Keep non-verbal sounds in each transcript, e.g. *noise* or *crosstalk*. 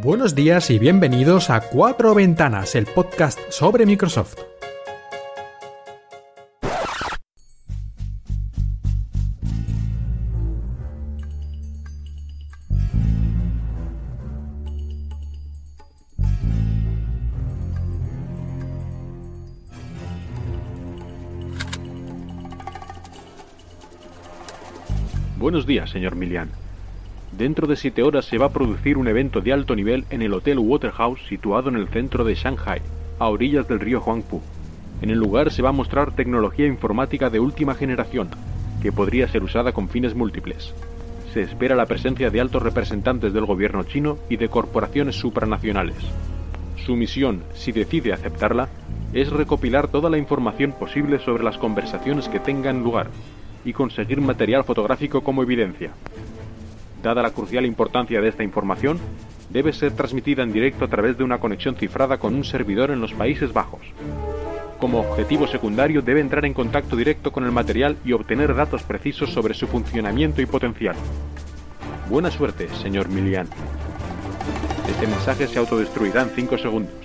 Buenos días y bienvenidos a Cuatro Ventanas, el podcast sobre Microsoft. Buenos días, señor Milian. Dentro de siete horas se va a producir un evento de alto nivel en el Hotel Waterhouse situado en el centro de Shanghai, a orillas del río Huangpu. En el lugar se va a mostrar tecnología informática de última generación, que podría ser usada con fines múltiples. Se espera la presencia de altos representantes del gobierno chino y de corporaciones supranacionales. Su misión, si decide aceptarla, es recopilar toda la información posible sobre las conversaciones que tengan lugar y conseguir material fotográfico como evidencia. Dada la crucial importancia de esta información, debe ser transmitida en directo a través de una conexión cifrada con un servidor en los Países Bajos. Como objetivo secundario debe entrar en contacto directo con el material y obtener datos precisos sobre su funcionamiento y potencial. Buena suerte, señor Milian. Este mensaje se autodestruirá en 5 segundos.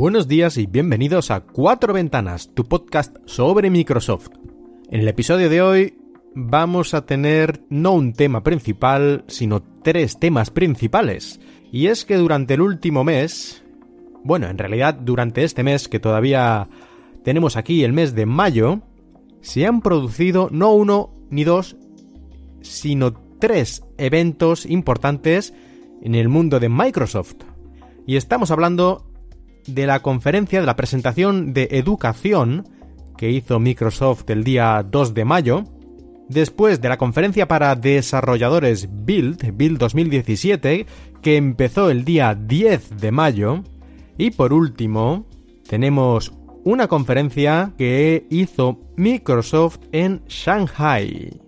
Buenos días y bienvenidos a Cuatro Ventanas, tu podcast sobre Microsoft. En el episodio de hoy vamos a tener no un tema principal, sino tres temas principales. Y es que durante el último mes, bueno, en realidad durante este mes que todavía tenemos aquí, el mes de mayo, se han producido no uno ni dos, sino tres eventos importantes en el mundo de Microsoft. Y estamos hablando de la conferencia de la presentación de educación que hizo Microsoft el día 2 de mayo, después de la conferencia para desarrolladores Build, Build 2017, que empezó el día 10 de mayo, y por último, tenemos una conferencia que hizo Microsoft en Shanghai.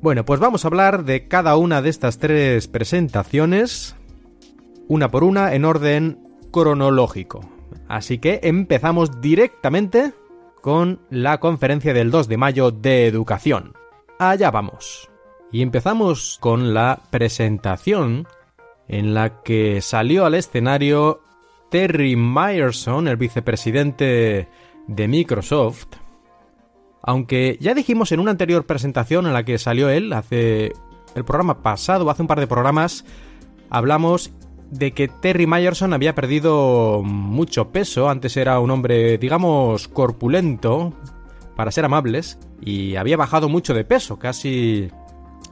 Bueno, pues vamos a hablar de cada una de estas tres presentaciones, una por una, en orden cronológico. Así que empezamos directamente con la conferencia del 2 de mayo de educación. Allá vamos. Y empezamos con la presentación en la que salió al escenario Terry Myerson, el vicepresidente de Microsoft. Aunque ya dijimos en una anterior presentación en la que salió él, hace el programa pasado, hace un par de programas, hablamos de que Terry Myerson había perdido mucho peso, antes era un hombre, digamos, corpulento, para ser amables, y había bajado mucho de peso, casi...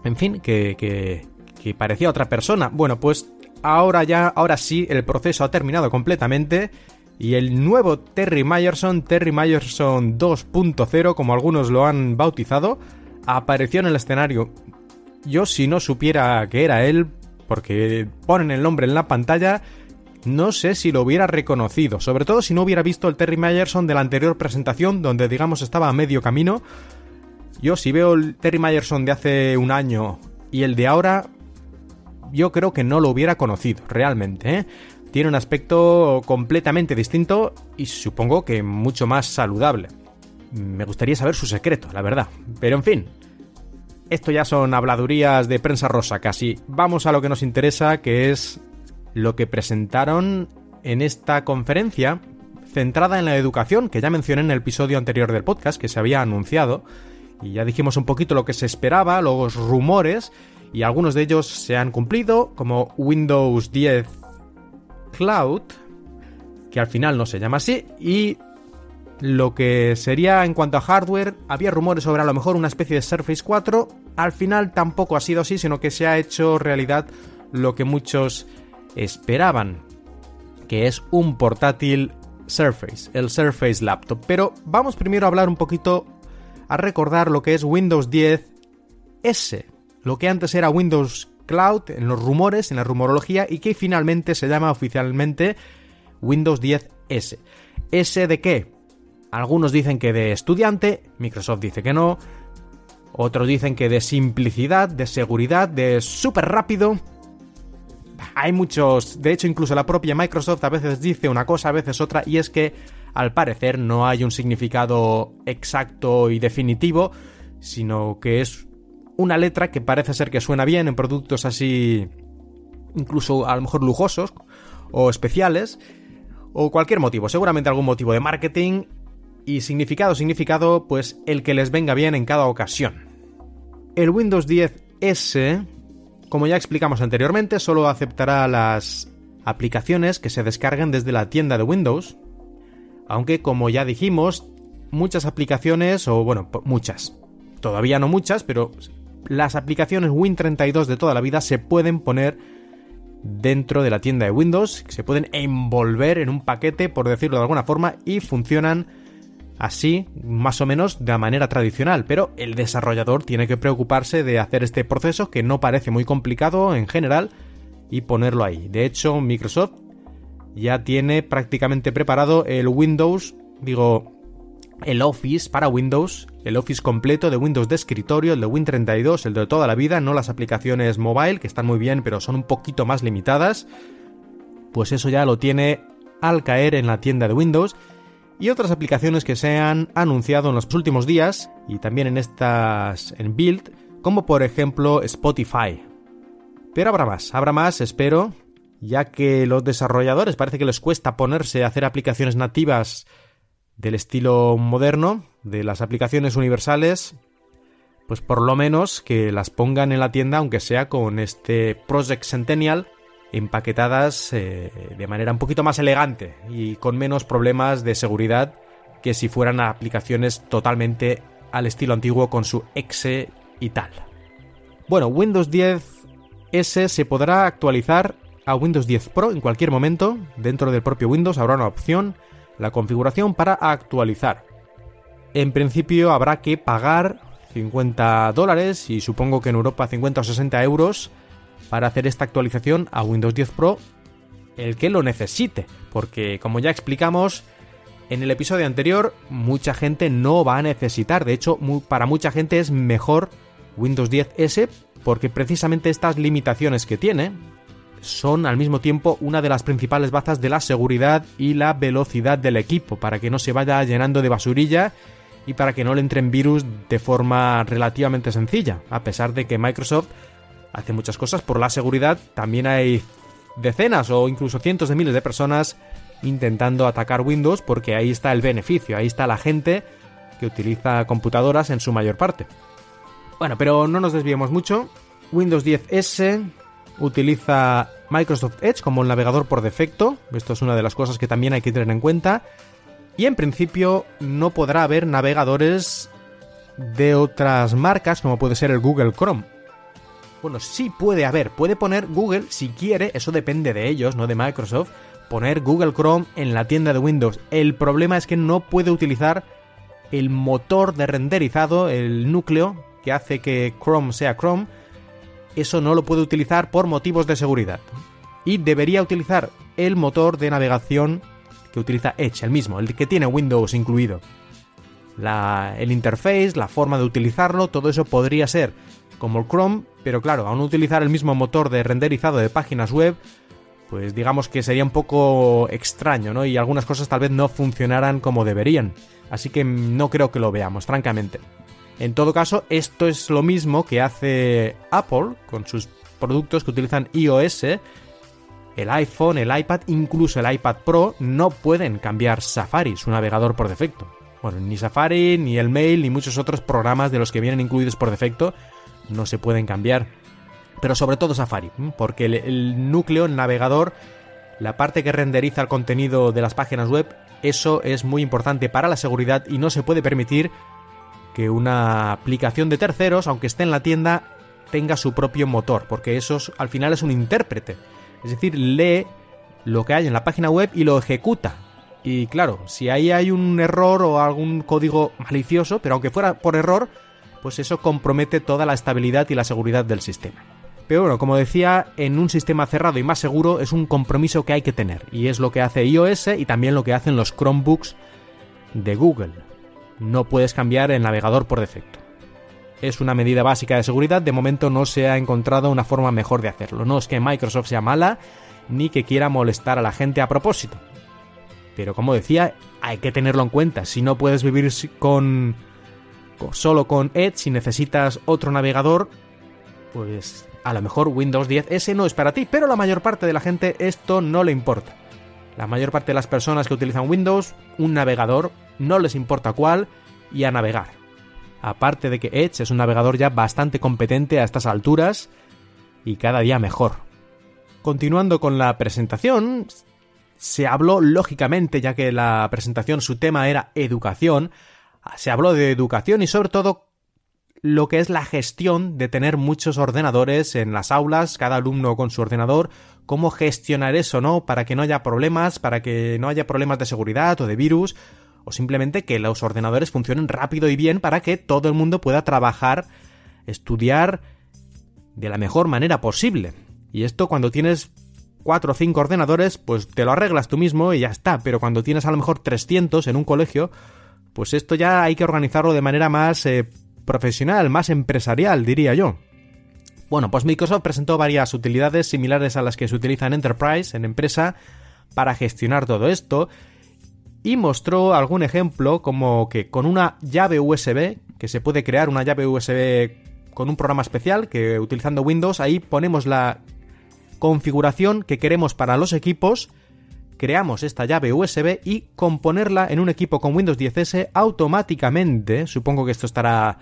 En fin, que, que, que parecía otra persona. Bueno, pues ahora ya, ahora sí, el proceso ha terminado completamente y el nuevo Terry Myerson, Terry Myerson 2.0, como algunos lo han bautizado, apareció en el escenario. Yo si no supiera que era él, porque ponen el nombre en la pantalla, no sé si lo hubiera reconocido, sobre todo si no hubiera visto el Terry Myerson de la anterior presentación, donde digamos estaba a medio camino. Yo si veo el Terry Myerson de hace un año y el de ahora, yo creo que no lo hubiera conocido, realmente, ¿eh? Tiene un aspecto completamente distinto y supongo que mucho más saludable. Me gustaría saber su secreto, la verdad. Pero en fin, esto ya son habladurías de prensa rosa casi. Vamos a lo que nos interesa, que es lo que presentaron en esta conferencia centrada en la educación, que ya mencioné en el episodio anterior del podcast, que se había anunciado, y ya dijimos un poquito lo que se esperaba, los rumores, y algunos de ellos se han cumplido, como Windows 10 Cloud, que al final no se llama así, y lo que sería en cuanto a hardware, había rumores sobre a lo mejor una especie de Surface 4, al final tampoco ha sido así, sino que se ha hecho realidad lo que muchos esperaban, que es un portátil Surface, el Surface Laptop. Pero vamos primero a hablar un poquito, a recordar lo que es Windows 10 S, lo que antes era Windows Cloud en los rumores, en la rumorología, y que finalmente se llama oficialmente Windows 10S. ¿S de qué? Algunos dicen que de estudiante, Microsoft dice que no, otros dicen que de simplicidad, de seguridad, de súper rápido. Hay muchos, de hecho incluso la propia Microsoft a veces dice una cosa, a veces otra, y es que al parecer no hay un significado exacto y definitivo, sino que es una letra que parece ser que suena bien en productos así, incluso a lo mejor lujosos o especiales, o cualquier motivo, seguramente algún motivo de marketing y significado, significado, pues el que les venga bien en cada ocasión. El Windows 10S, como ya explicamos anteriormente, solo aceptará las aplicaciones que se descarguen desde la tienda de Windows, aunque como ya dijimos, muchas aplicaciones, o bueno, muchas, todavía no muchas, pero las aplicaciones Win32 de toda la vida se pueden poner dentro de la tienda de Windows, se pueden envolver en un paquete, por decirlo de alguna forma, y funcionan así, más o menos de la manera tradicional, pero el desarrollador tiene que preocuparse de hacer este proceso que no parece muy complicado en general y ponerlo ahí. De hecho, Microsoft ya tiene prácticamente preparado el Windows, digo, el Office para Windows, el Office completo de Windows de escritorio, el de Win32, el de toda la vida, no las aplicaciones mobile, que están muy bien, pero son un poquito más limitadas. Pues eso ya lo tiene al caer en la tienda de Windows. Y otras aplicaciones que se han anunciado en los últimos días y también en estas en build, como por ejemplo Spotify. Pero habrá más, habrá más, espero, ya que los desarrolladores parece que les cuesta ponerse a hacer aplicaciones nativas del estilo moderno, de las aplicaciones universales, pues por lo menos que las pongan en la tienda, aunque sea con este Project Centennial, empaquetadas eh, de manera un poquito más elegante y con menos problemas de seguridad que si fueran aplicaciones totalmente al estilo antiguo con su exe y tal. Bueno, Windows 10 S se podrá actualizar a Windows 10 Pro en cualquier momento. Dentro del propio Windows habrá una opción la configuración para actualizar. En principio habrá que pagar 50 dólares y supongo que en Europa 50 o 60 euros para hacer esta actualización a Windows 10 Pro el que lo necesite, porque como ya explicamos en el episodio anterior, mucha gente no va a necesitar, de hecho para mucha gente es mejor Windows 10S porque precisamente estas limitaciones que tiene, son al mismo tiempo una de las principales bazas de la seguridad y la velocidad del equipo, para que no se vaya llenando de basurilla y para que no le entren virus de forma relativamente sencilla. A pesar de que Microsoft hace muchas cosas por la seguridad, también hay decenas o incluso cientos de miles de personas intentando atacar Windows porque ahí está el beneficio, ahí está la gente que utiliza computadoras en su mayor parte. Bueno, pero no nos desviemos mucho. Windows 10S utiliza Microsoft Edge como el navegador por defecto, esto es una de las cosas que también hay que tener en cuenta, y en principio no podrá haber navegadores de otras marcas como puede ser el Google Chrome. Bueno, sí puede haber, puede poner Google si quiere, eso depende de ellos, no de Microsoft, poner Google Chrome en la tienda de Windows. El problema es que no puede utilizar el motor de renderizado, el núcleo que hace que Chrome sea Chrome, eso no lo puede utilizar por motivos de seguridad. Y debería utilizar el motor de navegación que utiliza Edge, el mismo, el que tiene Windows incluido. el interface, la forma de utilizarlo, todo eso podría ser como el Chrome, pero claro, aún utilizar el mismo motor de renderizado de páginas web, pues digamos que sería un poco extraño, ¿no? Y algunas cosas tal vez no funcionaran como deberían. Así que no creo que lo veamos, francamente. En todo caso, esto es lo mismo que hace Apple con sus productos que utilizan iOS. El iPhone, el iPad, incluso el iPad Pro no pueden cambiar Safari, su navegador por defecto. Bueno, ni Safari, ni el Mail, ni muchos otros programas de los que vienen incluidos por defecto no se pueden cambiar. Pero sobre todo Safari, porque el, núcleo, el navegador, la parte que renderiza el contenido de las páginas web, eso es muy importante para la seguridad y no se puede permitir que una aplicación de terceros, aunque esté en la tienda, tenga su propio motor, porque eso al final es un intérprete. Es decir, lee lo que hay en la página web y lo ejecuta. Y claro, si ahí hay un error o algún código malicioso, pero aunque fuera por error, pues eso compromete toda la estabilidad y la seguridad del sistema. Pero bueno, como decía, en un sistema cerrado y más seguro es un compromiso que hay que tener, y es lo que hace iOS y también lo que hacen los Chromebooks de Google. No puedes cambiar el navegador por defecto. Es una medida básica de seguridad, de momento no se ha encontrado una forma mejor de hacerlo. No es que Microsoft sea mala, ni que quiera molestar a la gente a propósito. Pero como decía, hay que tenerlo en cuenta. Si no puedes vivir con solo con Edge, si necesitas otro navegador, pues a lo mejor Windows 10 S no es para ti, pero la mayor parte de la gente esto no le importa. La mayor parte de las personas que utilizan Windows, un navegador, no les importa cuál, y a navegar. Aparte de que Edge es un navegador ya bastante competente a estas alturas y cada día mejor. Continuando con la presentación, se habló lógicamente, ya que la presentación su tema era educación, se habló de educación y sobre todo lo que es la gestión de tener muchos ordenadores en las aulas, cada alumno con su ordenador, cómo gestionar eso, ¿no? Para que no haya problemas, para que no haya problemas de seguridad o de virus, o simplemente que los ordenadores funcionen rápido y bien para que todo el mundo pueda trabajar, estudiar de la mejor manera posible. Y esto cuando tienes cuatro o cinco ordenadores, pues te lo arreglas tú mismo y ya está, pero cuando tienes a lo mejor 300 en un colegio, pues esto ya hay que organizarlo de manera más eh, profesional, más empresarial, diría yo. Bueno, pues Microsoft presentó varias utilidades similares a las que se utilizan en Enterprise, en empresa, para gestionar todo esto, y mostró algún ejemplo como que con una llave USB, que se puede crear una llave USB con un programa especial, que utilizando Windows, ahí ponemos la configuración que queremos para los equipos, creamos esta llave USB y componerla en un equipo con Windows 10S automáticamente, supongo que esto estará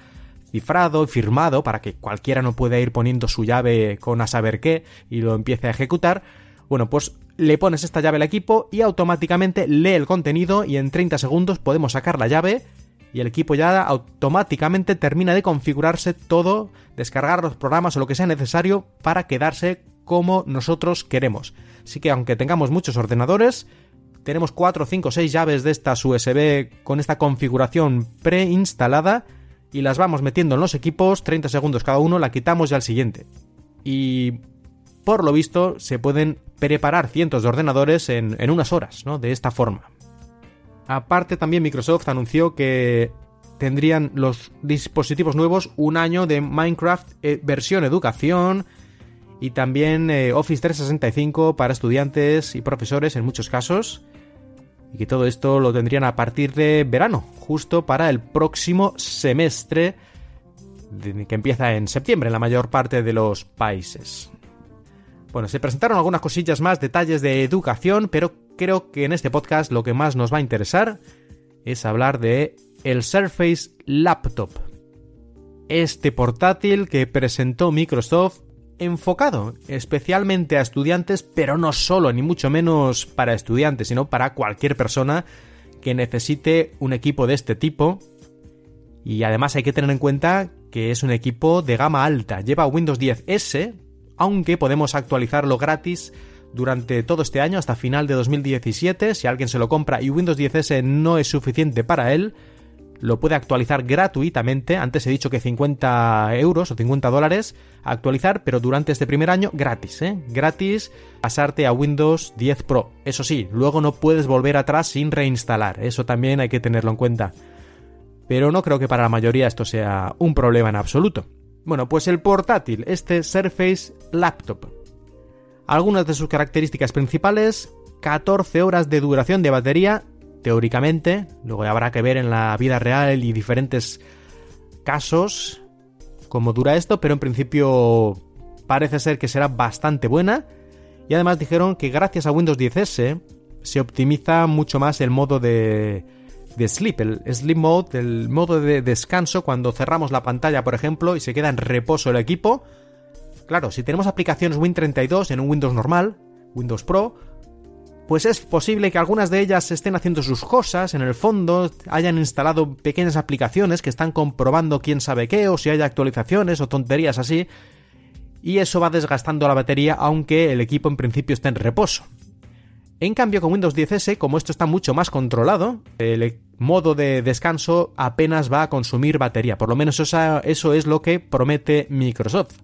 cifrado y firmado para que cualquiera no pueda ir poniendo su llave con a saber qué y lo empiece a ejecutar, bueno, pues le pones esta llave al equipo y automáticamente lee el contenido y en 30 segundos podemos sacar la llave y el equipo ya automáticamente termina de configurarse todo, descargar los programas o lo que sea necesario para quedarse como nosotros queremos. Así que aunque tengamos muchos ordenadores, tenemos 4, 5, 6 llaves de estas USB con esta configuración preinstalada y las vamos metiendo en los equipos, 30 segundos cada uno, la quitamos ya al siguiente. Y por lo visto se pueden preparar cientos de ordenadores en, en unas horas, ¿no? De esta forma. Aparte también Microsoft anunció que tendrían los dispositivos nuevos un año de Minecraft eh, versión educación, y también eh, Office 365 para estudiantes y profesores en muchos casos. Y que todo esto lo tendrían a partir de verano, justo para el próximo semestre que empieza en septiembre en la mayor parte de los países. Bueno, se presentaron algunas cosillas más, detalles de educación, pero creo que en este podcast lo que más nos va a interesar es hablar de el Surface Laptop. Este portátil que presentó Microsoft enfocado especialmente a estudiantes, pero no solo ni mucho menos para estudiantes, sino para cualquier persona que necesite un equipo de este tipo. Y además hay que tener en cuenta que es un equipo de gama alta, lleva Windows 10S, aunque podemos actualizarlo gratis durante todo este año hasta final de 2017, si alguien se lo compra y Windows 10S no es suficiente para él, lo puede actualizar gratuitamente. Antes he dicho que 50 euros o 50 dólares actualizar, pero durante este primer año gratis, ¿eh? Gratis pasarte a Windows 10 Pro. Eso sí, luego no puedes volver atrás sin reinstalar. Eso también hay que tenerlo en cuenta. Pero no creo que para la mayoría esto sea un problema en absoluto. Bueno, pues el portátil, este Surface Laptop. Algunas de sus características principales, 14 horas de duración de batería teóricamente, luego habrá que ver en la vida real y diferentes casos cómo dura esto, pero en principio parece ser que será bastante buena. Y además dijeron que gracias a Windows 10S se optimiza mucho más el modo de, de sleep, el sleep mode, el modo de descanso cuando cerramos la pantalla, por ejemplo, y se queda en reposo el equipo. Claro, si tenemos aplicaciones Win32 en un Windows normal, Windows Pro, pues es posible que algunas de ellas estén haciendo sus cosas, en el fondo hayan instalado pequeñas aplicaciones que están comprobando quién sabe qué, o si hay actualizaciones o tonterías así, y eso va desgastando la batería aunque el equipo en principio esté en reposo. En cambio, con Windows 10S, como esto está mucho más controlado, el modo de descanso apenas va a consumir batería. Por lo menos eso, eso es lo que promete Microsoft.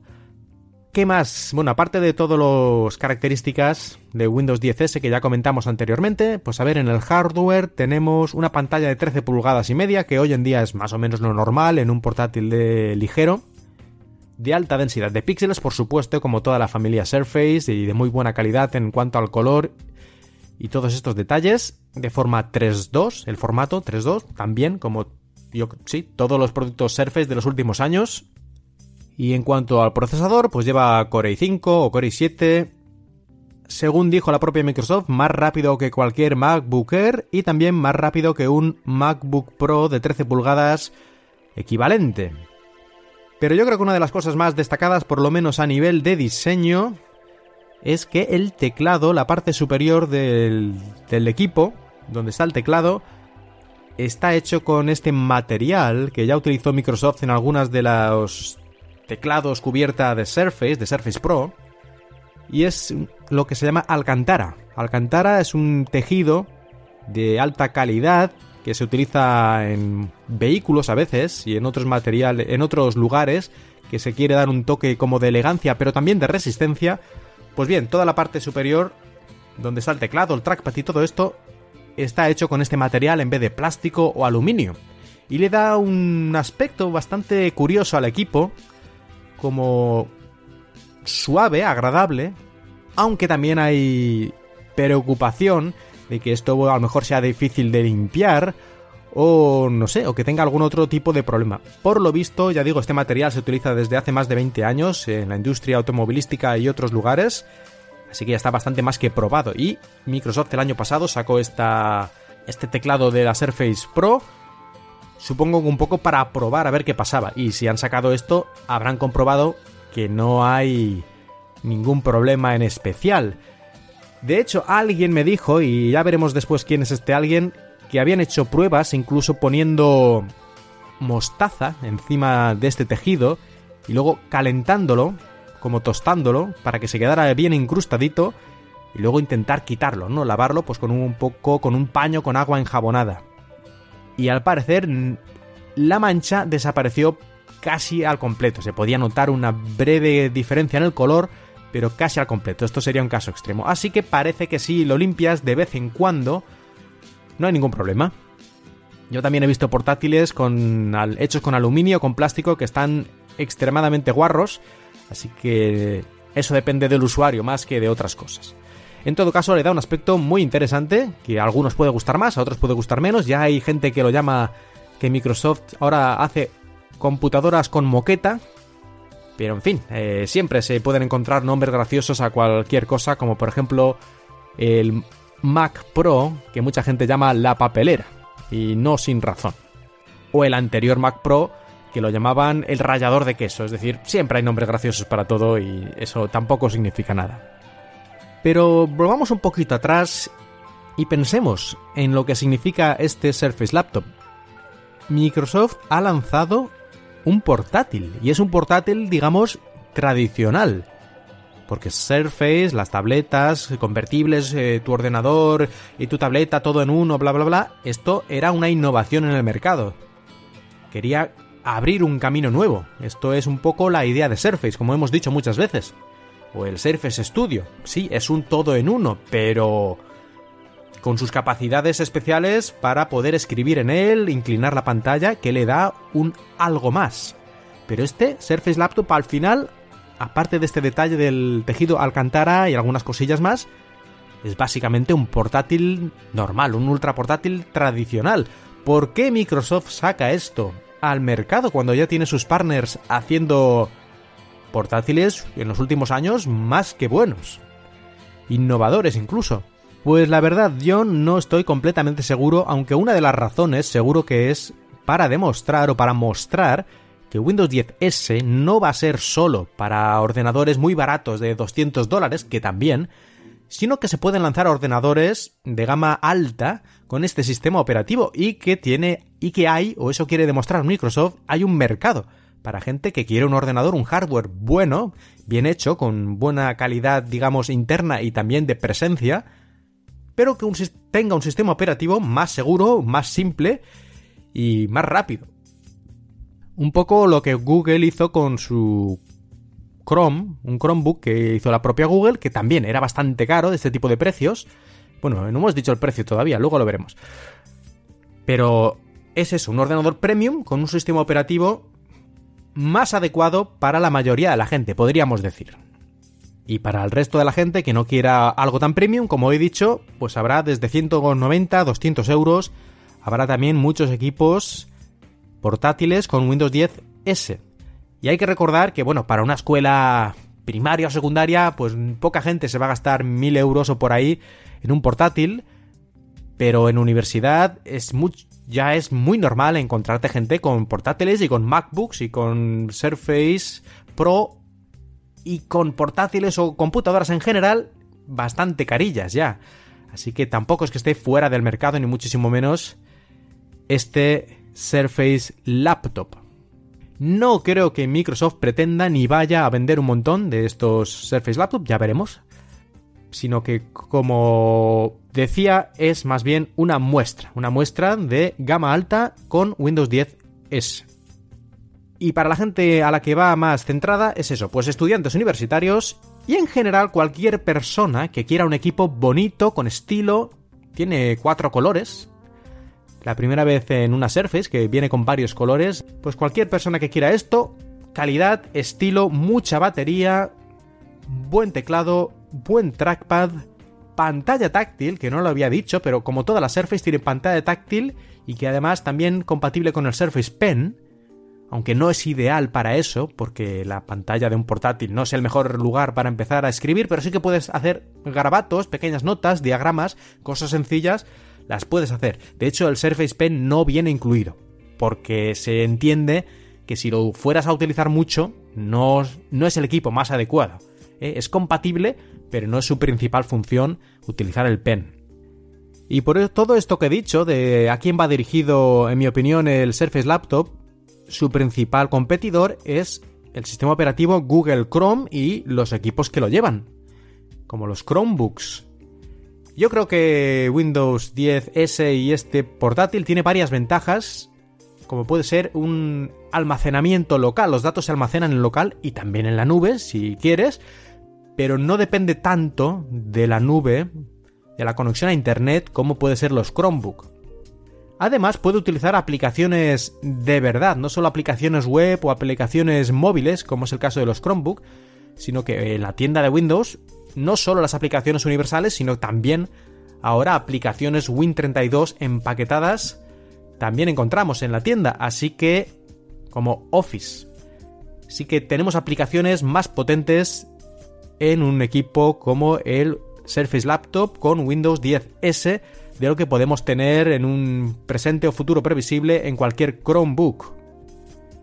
¿Qué más? Bueno, aparte de todas las características de Windows 10S que ya comentamos anteriormente, pues a ver, en el hardware tenemos una pantalla de 13 pulgadas y media, que hoy en día es más o menos lo normal en un portátil de ligero, de alta densidad de píxeles, por supuesto, como toda la familia Surface, y de muy buena calidad en cuanto al color y todos estos detalles, de forma 3.2, el formato 3.2, también como yo, sí, todos los productos Surface de los últimos años, y en cuanto al procesador, pues lleva Core i5 o Core i7. Según dijo la propia Microsoft, más rápido que cualquier MacBook Air y también más rápido que un MacBook Pro de 13 pulgadas equivalente. Pero yo creo que una de las cosas más destacadas, por lo menos a nivel de diseño, es que el teclado, la parte superior del, del equipo, donde está el teclado, está hecho con este material que ya utilizó Microsoft en algunas de las teclados cubierta de Surface, de Surface Pro, y es lo que se llama Alcantara. Alcantara es un tejido de alta calidad que se utiliza en vehículos a veces y en otros materiales, en otros lugares que se quiere dar un toque como de elegancia, pero también de resistencia. Pues bien, toda la parte superior donde está el teclado, el trackpad y todo esto está hecho con este material en vez de plástico o aluminio. Y le da un aspecto bastante curioso al equipo como suave, agradable, aunque también hay preocupación de que esto a lo mejor sea difícil de limpiar o no sé, o que tenga algún otro tipo de problema. Por lo visto, ya digo, este material se utiliza desde hace más de 20 años en la industria automovilística y otros lugares, así que ya está bastante más que probado. Y Microsoft el año pasado sacó esta, este teclado de la Surface Pro supongo que un poco para probar a ver qué pasaba. Y si han sacado esto, habrán comprobado que no hay ningún problema en especial. De hecho, alguien me dijo, y ya veremos después quién es este alguien, que habían hecho pruebas incluso poniendo mostaza encima de este tejido y luego calentándolo, como tostándolo, para que se quedara bien incrustadito y luego intentar quitarlo, ¿no? Lavarlo pues con un poco, con un paño con agua enjabonada y al parecer la mancha desapareció casi al completo. Se podía notar una breve diferencia en el color, pero casi al completo. Esto sería un caso extremo. Así que parece que si lo limpias de vez en cuando, no hay ningún problema. Yo también he visto portátiles con, hechos con aluminio, con plástico, que están extremadamente guarros. Así que eso depende del usuario más que de otras cosas. En todo caso, le da un aspecto muy interesante, que a algunos puede gustar más, a otros puede gustar menos. Ya hay gente que lo llama que Microsoft ahora hace computadoras con moqueta. Pero en fin, eh, siempre se pueden encontrar nombres graciosos a cualquier cosa, como por ejemplo el Mac Pro, que mucha gente llama la papelera, y no sin razón. O el anterior Mac Pro, que lo llamaban el rallador de queso, es decir, siempre hay nombres graciosos para todo y eso tampoco significa nada. Pero volvamos un poquito atrás y pensemos en lo que significa este Surface Laptop. Microsoft ha lanzado un portátil, y es un portátil, digamos, tradicional. Porque Surface, las tabletas convertibles, eh, tu ordenador y tu tableta, todo en uno, bla, bla, bla, esto era una innovación en el mercado. Quería abrir un camino nuevo. Esto es un poco la idea de Surface, como hemos dicho muchas veces o el Surface Studio. Sí, es un todo en uno, pero con sus capacidades especiales para poder escribir en él, inclinar la pantalla, que le da un algo más. Pero este Surface Laptop al final, aparte de este detalle del tejido alcantara y algunas cosillas más, es básicamente un portátil normal, un ultra portátil tradicional. ¿Por qué Microsoft saca esto al mercado cuando ya tiene sus partners haciendo portátiles en los últimos años más que buenos. Innovadores incluso. Pues la verdad yo no estoy completamente seguro, aunque una de las razones seguro que es para demostrar o para mostrar que Windows 10S no va a ser solo para ordenadores muy baratos de 200 dólares, que también, sino que se pueden lanzar ordenadores de gama alta con este sistema operativo y que tiene y que hay, o eso quiere demostrar Microsoft, hay un mercado para gente que quiere un ordenador, un hardware bueno, bien hecho, con buena calidad, digamos, interna y también de presencia, pero que tenga un sistema operativo más seguro, más simple y más rápido. Un poco lo que Google hizo con su Chrome, un Chromebook que hizo la propia Google, que también era bastante caro de este tipo de precios. Bueno, no hemos dicho el precio todavía, luego lo veremos. Pero es eso, un ordenador premium con un sistema operativo más adecuado para la mayoría de la gente, podríamos decir. Y para el resto de la gente que no quiera algo tan premium, como he dicho, pues habrá desde 190 200 euros. Habrá también muchos equipos portátiles con Windows 10 S. Y hay que recordar que, bueno, para una escuela primaria o secundaria, pues poca gente se va a gastar 1000 euros o por ahí en un portátil. Pero en universidad es ya es muy normal encontrarte gente con portátiles y con MacBooks y con Surface Pro y con portátiles o computadoras en general bastante carillas ya. Así que tampoco es que esté fuera del mercado ni muchísimo menos este Surface Laptop. No creo que Microsoft pretenda ni vaya a vender un montón de estos Surface Laptop, ya veremos. Sino que, como decía, es más bien una muestra. Una muestra de gama alta con Windows 10 S. Y para la gente a la que va más centrada es eso, pues estudiantes universitarios y en general cualquier persona que quiera un equipo bonito, con estilo, tiene cuatro colores. La primera vez en una Surface que viene con varios colores, pues cualquier persona que quiera esto, calidad, estilo, mucha batería, buen teclado, buen trackpad, pantalla táctil, que no lo había dicho, pero como todas las Surface tienen pantalla táctil y que además también compatible con el Surface Pen, aunque no es ideal para eso, porque la pantalla de un portátil no es el mejor lugar para empezar a escribir, pero sí que puedes hacer garabatos, pequeñas notas, diagramas, cosas sencillas, las puedes hacer. De hecho, el Surface Pen no viene incluido, porque se entiende que si lo fueras a utilizar mucho, no, no es el equipo más adecuado. ¿Eh? Es compatible, pero no es su principal función utilizar el pen. Y por todo esto que he dicho, de a quién va dirigido, en mi opinión, el Surface Laptop, su principal competidor es el sistema operativo Google Chrome y los equipos que lo llevan, como los Chromebooks. Yo creo que Windows 10S y este portátil tiene varias ventajas, como puede ser un almacenamiento local, los datos se almacenan en local y también en la nube si quieres, pero no depende tanto de la nube, de la conexión a Internet como puede ser los Chromebook. Además puede utilizar aplicaciones de verdad, no solo aplicaciones web o aplicaciones móviles, como es el caso de los Chromebook, sino que en la tienda de Windows no solo las aplicaciones universales, sino también ahora aplicaciones Win32 empaquetadas también encontramos en la tienda, así que como Office. Así que tenemos aplicaciones más potentes en un equipo como el Surface Laptop con Windows 10S de lo que podemos tener en un presente o futuro previsible en cualquier Chromebook.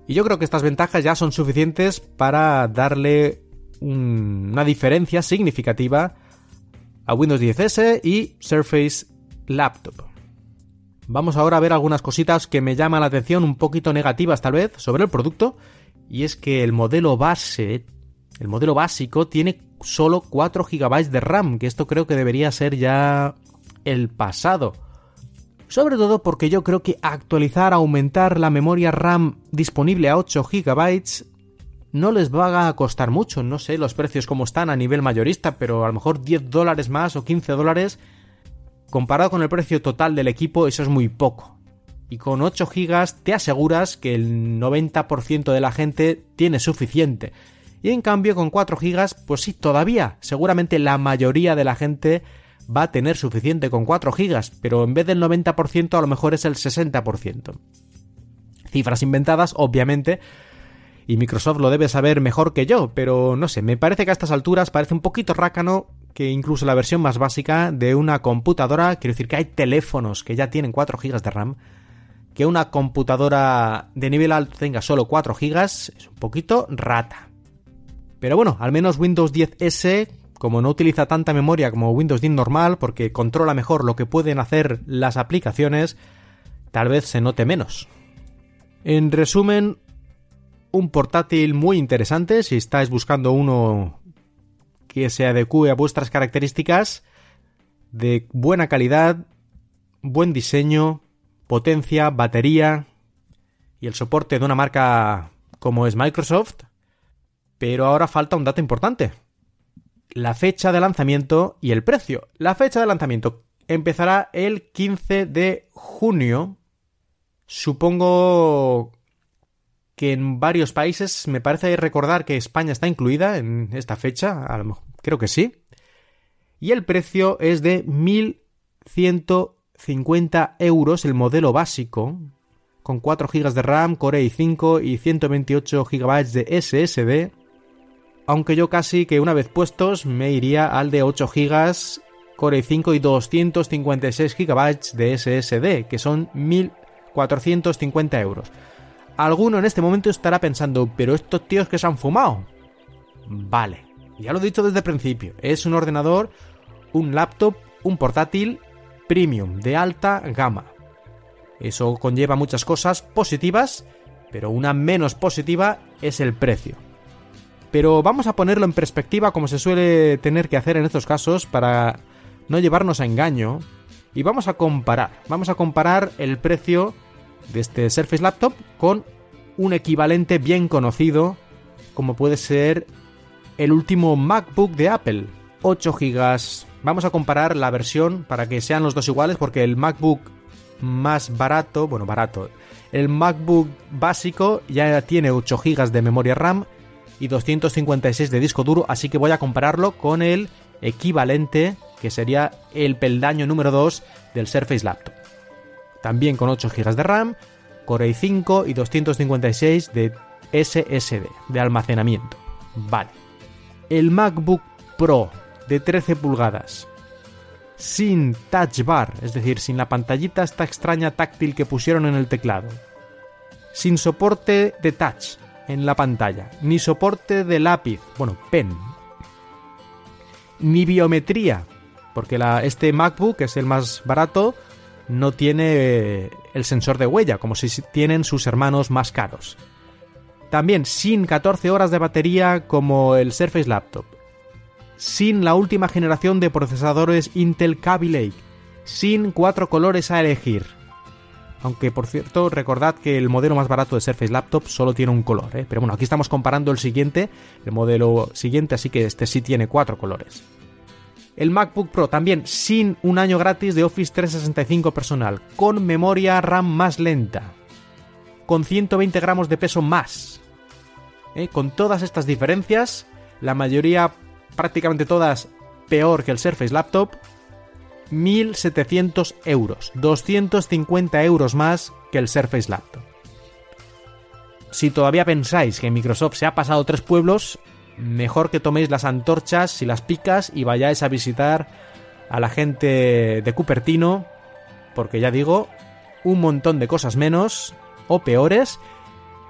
Y yo creo que estas ventajas ya son suficientes para darle una diferencia significativa a Windows 10S y Surface Laptop. Vamos ahora a ver algunas cositas que me llaman la atención, un poquito negativas tal vez, sobre el producto. Y es que el modelo base, el modelo básico, tiene solo 4 GB de RAM, que esto creo que debería ser ya el pasado. Sobre todo porque yo creo que actualizar, aumentar la memoria RAM disponible a 8 GB no les va a costar mucho. No sé los precios como están a nivel mayorista, pero a lo mejor 10 dólares más o 15 dólares. Comparado con el precio total del equipo, eso es muy poco. Y con 8 GB te aseguras que el 90% de la gente tiene suficiente. Y en cambio con 4 GB, pues sí, todavía, seguramente la mayoría de la gente va a tener suficiente con 4 GB, pero en vez del 90% a lo mejor es el 60%. Cifras inventadas, obviamente, y Microsoft lo debe saber mejor que yo, pero no sé, me parece que a estas alturas parece un poquito rácano que incluso la versión más básica de una computadora, quiero decir que hay teléfonos que ya tienen 4 GB de RAM, que una computadora de nivel alto tenga solo 4 GB es un poquito rata. Pero bueno, al menos Windows 10S como no utiliza tanta memoria como Windows 10 normal, porque controla mejor lo que pueden hacer las aplicaciones, tal vez se note menos. En resumen, un portátil muy interesante si estáis buscando uno que se adecue a vuestras características, de buena calidad, buen diseño, potencia, batería y el soporte de una marca como es Microsoft. Pero ahora falta un dato importante. La fecha de lanzamiento y el precio. La fecha de lanzamiento empezará el 15 de junio. Supongo que en varios países, me parece recordar que España está incluida en esta fecha, creo que sí. Y el precio es de 1.150 euros el modelo básico, con 4 GB de RAM, Core i5 y 128 GB de SSD. Aunque yo casi que una vez puestos me iría al de 8 GB, Core i5 y 256 GB de SSD, que son 1.450 euros. Alguno en este momento estará pensando, pero estos tíos que se han fumado. Vale, ya lo he dicho desde el principio, es un ordenador, un laptop, un portátil premium de alta gama. Eso conlleva muchas cosas positivas, pero una menos positiva es el precio. Pero vamos a ponerlo en perspectiva como se suele tener que hacer en estos casos para no llevarnos a engaño y vamos a comparar, vamos a comparar el precio de este Surface Laptop con un equivalente bien conocido como puede ser el último MacBook de Apple, 8 GB. Vamos a comparar la versión para que sean los dos iguales porque el MacBook más barato, bueno, barato, el MacBook básico ya tiene 8 GB de memoria RAM y 256 de disco duro, así que voy a compararlo con el equivalente que sería el peldaño número 2 del Surface Laptop también con 8 GB de RAM, Core i5 y 256 de SSD, de almacenamiento. Vale. El MacBook Pro de 13 pulgadas, sin touch bar, es decir, sin la pantallita esta extraña táctil que pusieron en el teclado, sin soporte de touch en la pantalla, ni soporte de lápiz, bueno, pen, ni biometría, porque este MacBook, que es el más barato, no tiene eh, el sensor de huella, como si tienen sus hermanos más caros. También sin 14 horas de batería como el Surface Laptop. Sin la última generación de procesadores Intel Kaby Lake. Sin cuatro colores a elegir. Aunque por cierto, recordad que el modelo más barato de Surface Laptop solo tiene un color, ¿eh? pero bueno, aquí estamos comparando el siguiente, el modelo siguiente, así que este sí tiene cuatro colores. El MacBook Pro también sin un año gratis de Office 365 personal, con memoria RAM más lenta, con 120 gramos de peso más. ¿Eh? Con todas estas diferencias, la mayoría, prácticamente todas, peor que el Surface Laptop, 1.700 euros, 250 euros más que el Surface Laptop. Si todavía pensáis que Microsoft se ha pasado tres pueblos, mejor que toméis las antorchas y las picas y vayáis a visitar a la gente de Cupertino, porque ya digo, un montón de cosas menos o peores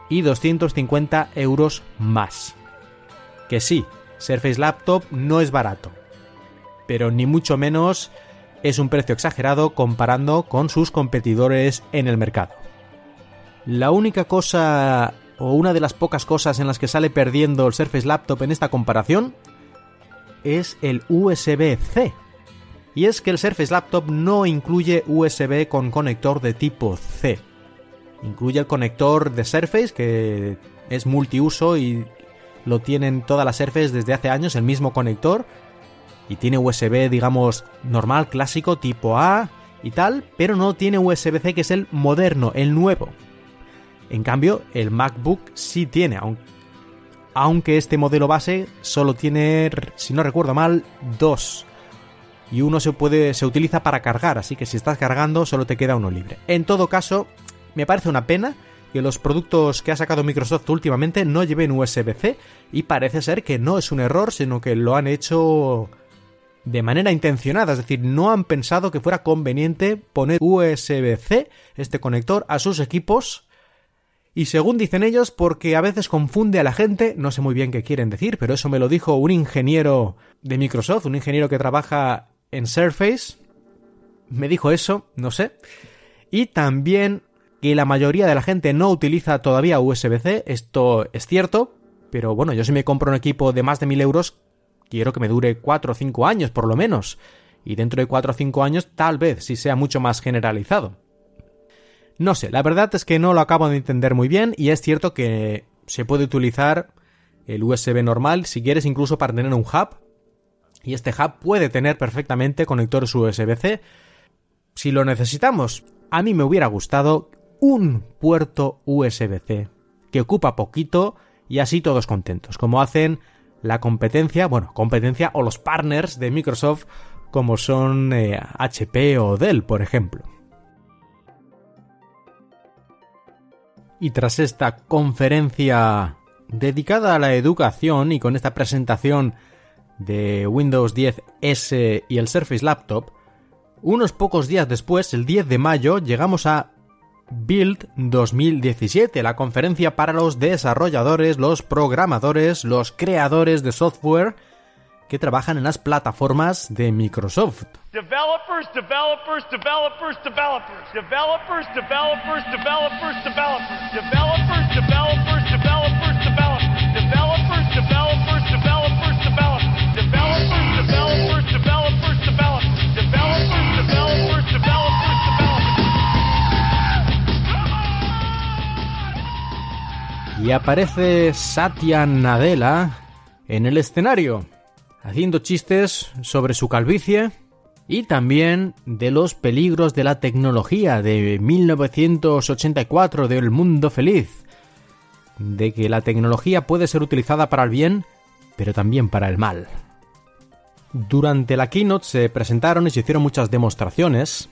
y 250 euros más. Que sí, Surface Laptop no es barato, pero ni mucho menos es un precio exagerado comparando con sus competidores en el mercado. La única cosa o una de las pocas cosas en las que sale perdiendo el Surface Laptop en esta comparación es el USB-C. Y es que el Surface Laptop no incluye USB con conector de tipo C. Incluye el conector de Surface que es multiuso y lo tienen todas las Surface desde hace años, el mismo conector. Y tiene USB, digamos, normal, clásico, tipo A y tal, pero no tiene USB-C que es el moderno, el nuevo. En cambio, el MacBook sí tiene, aunque este modelo base solo tiene, si no recuerdo mal, dos. Y uno se puede se utiliza para cargar, así que si estás cargando solo te queda uno libre. En todo caso, me parece una pena que los productos que ha sacado Microsoft últimamente no lleven USB-C y parece ser que no es un error, sino que lo han hecho de manera intencionada, es decir, no han pensado que fuera conveniente poner USB-C, este conector, a sus equipos y según dicen ellos, porque a veces confunde a la gente, no sé muy bien qué quieren decir, pero eso me lo dijo un ingeniero de Microsoft, un ingeniero que trabaja en Surface, me dijo eso, no sé. Y también que la mayoría de la gente no utiliza todavía USB-C, esto es cierto, pero bueno, yo si me compro un equipo de más de 1000 euros, quiero que me dure 4 o 5 años por lo menos. y dentro de 4 o 5 años tal vez sí sea mucho más generalizado. No sé, la verdad es que no lo acabo de entender muy bien y es cierto que se puede utilizar el USB normal si quieres incluso para tener un hub y este hub puede tener perfectamente conectores USB-C si lo necesitamos. A mí me hubiera gustado un puerto USB-C que ocupa poquito y así todos contentos, como hacen la competencia, bueno, competencia o los partners de Microsoft como son HP eh, o Dell, por ejemplo. Y tras esta conferencia dedicada a la educación y con esta presentación de Windows 10 S y el Surface Laptop, unos pocos días después, el 10 de mayo, llegamos a Build 2017, la conferencia para los desarrolladores, los programadores, los creadores de software que trabajan en las plataformas de Microsoft. Developers, developers, developers, developers. Developers, developers, developers, developers. Developers, developers, developers, developers. Developers, developers, developers, developers. Developers, developers, developers. Y aparece Satya Nadella en el escenario, haciendo chistes sobre su calvicie y también de los peligros de la tecnología de 1984 del mundo feliz, de que la tecnología puede ser utilizada para el bien, pero también para el mal. Durante la keynote se presentaron y se hicieron muchas demostraciones,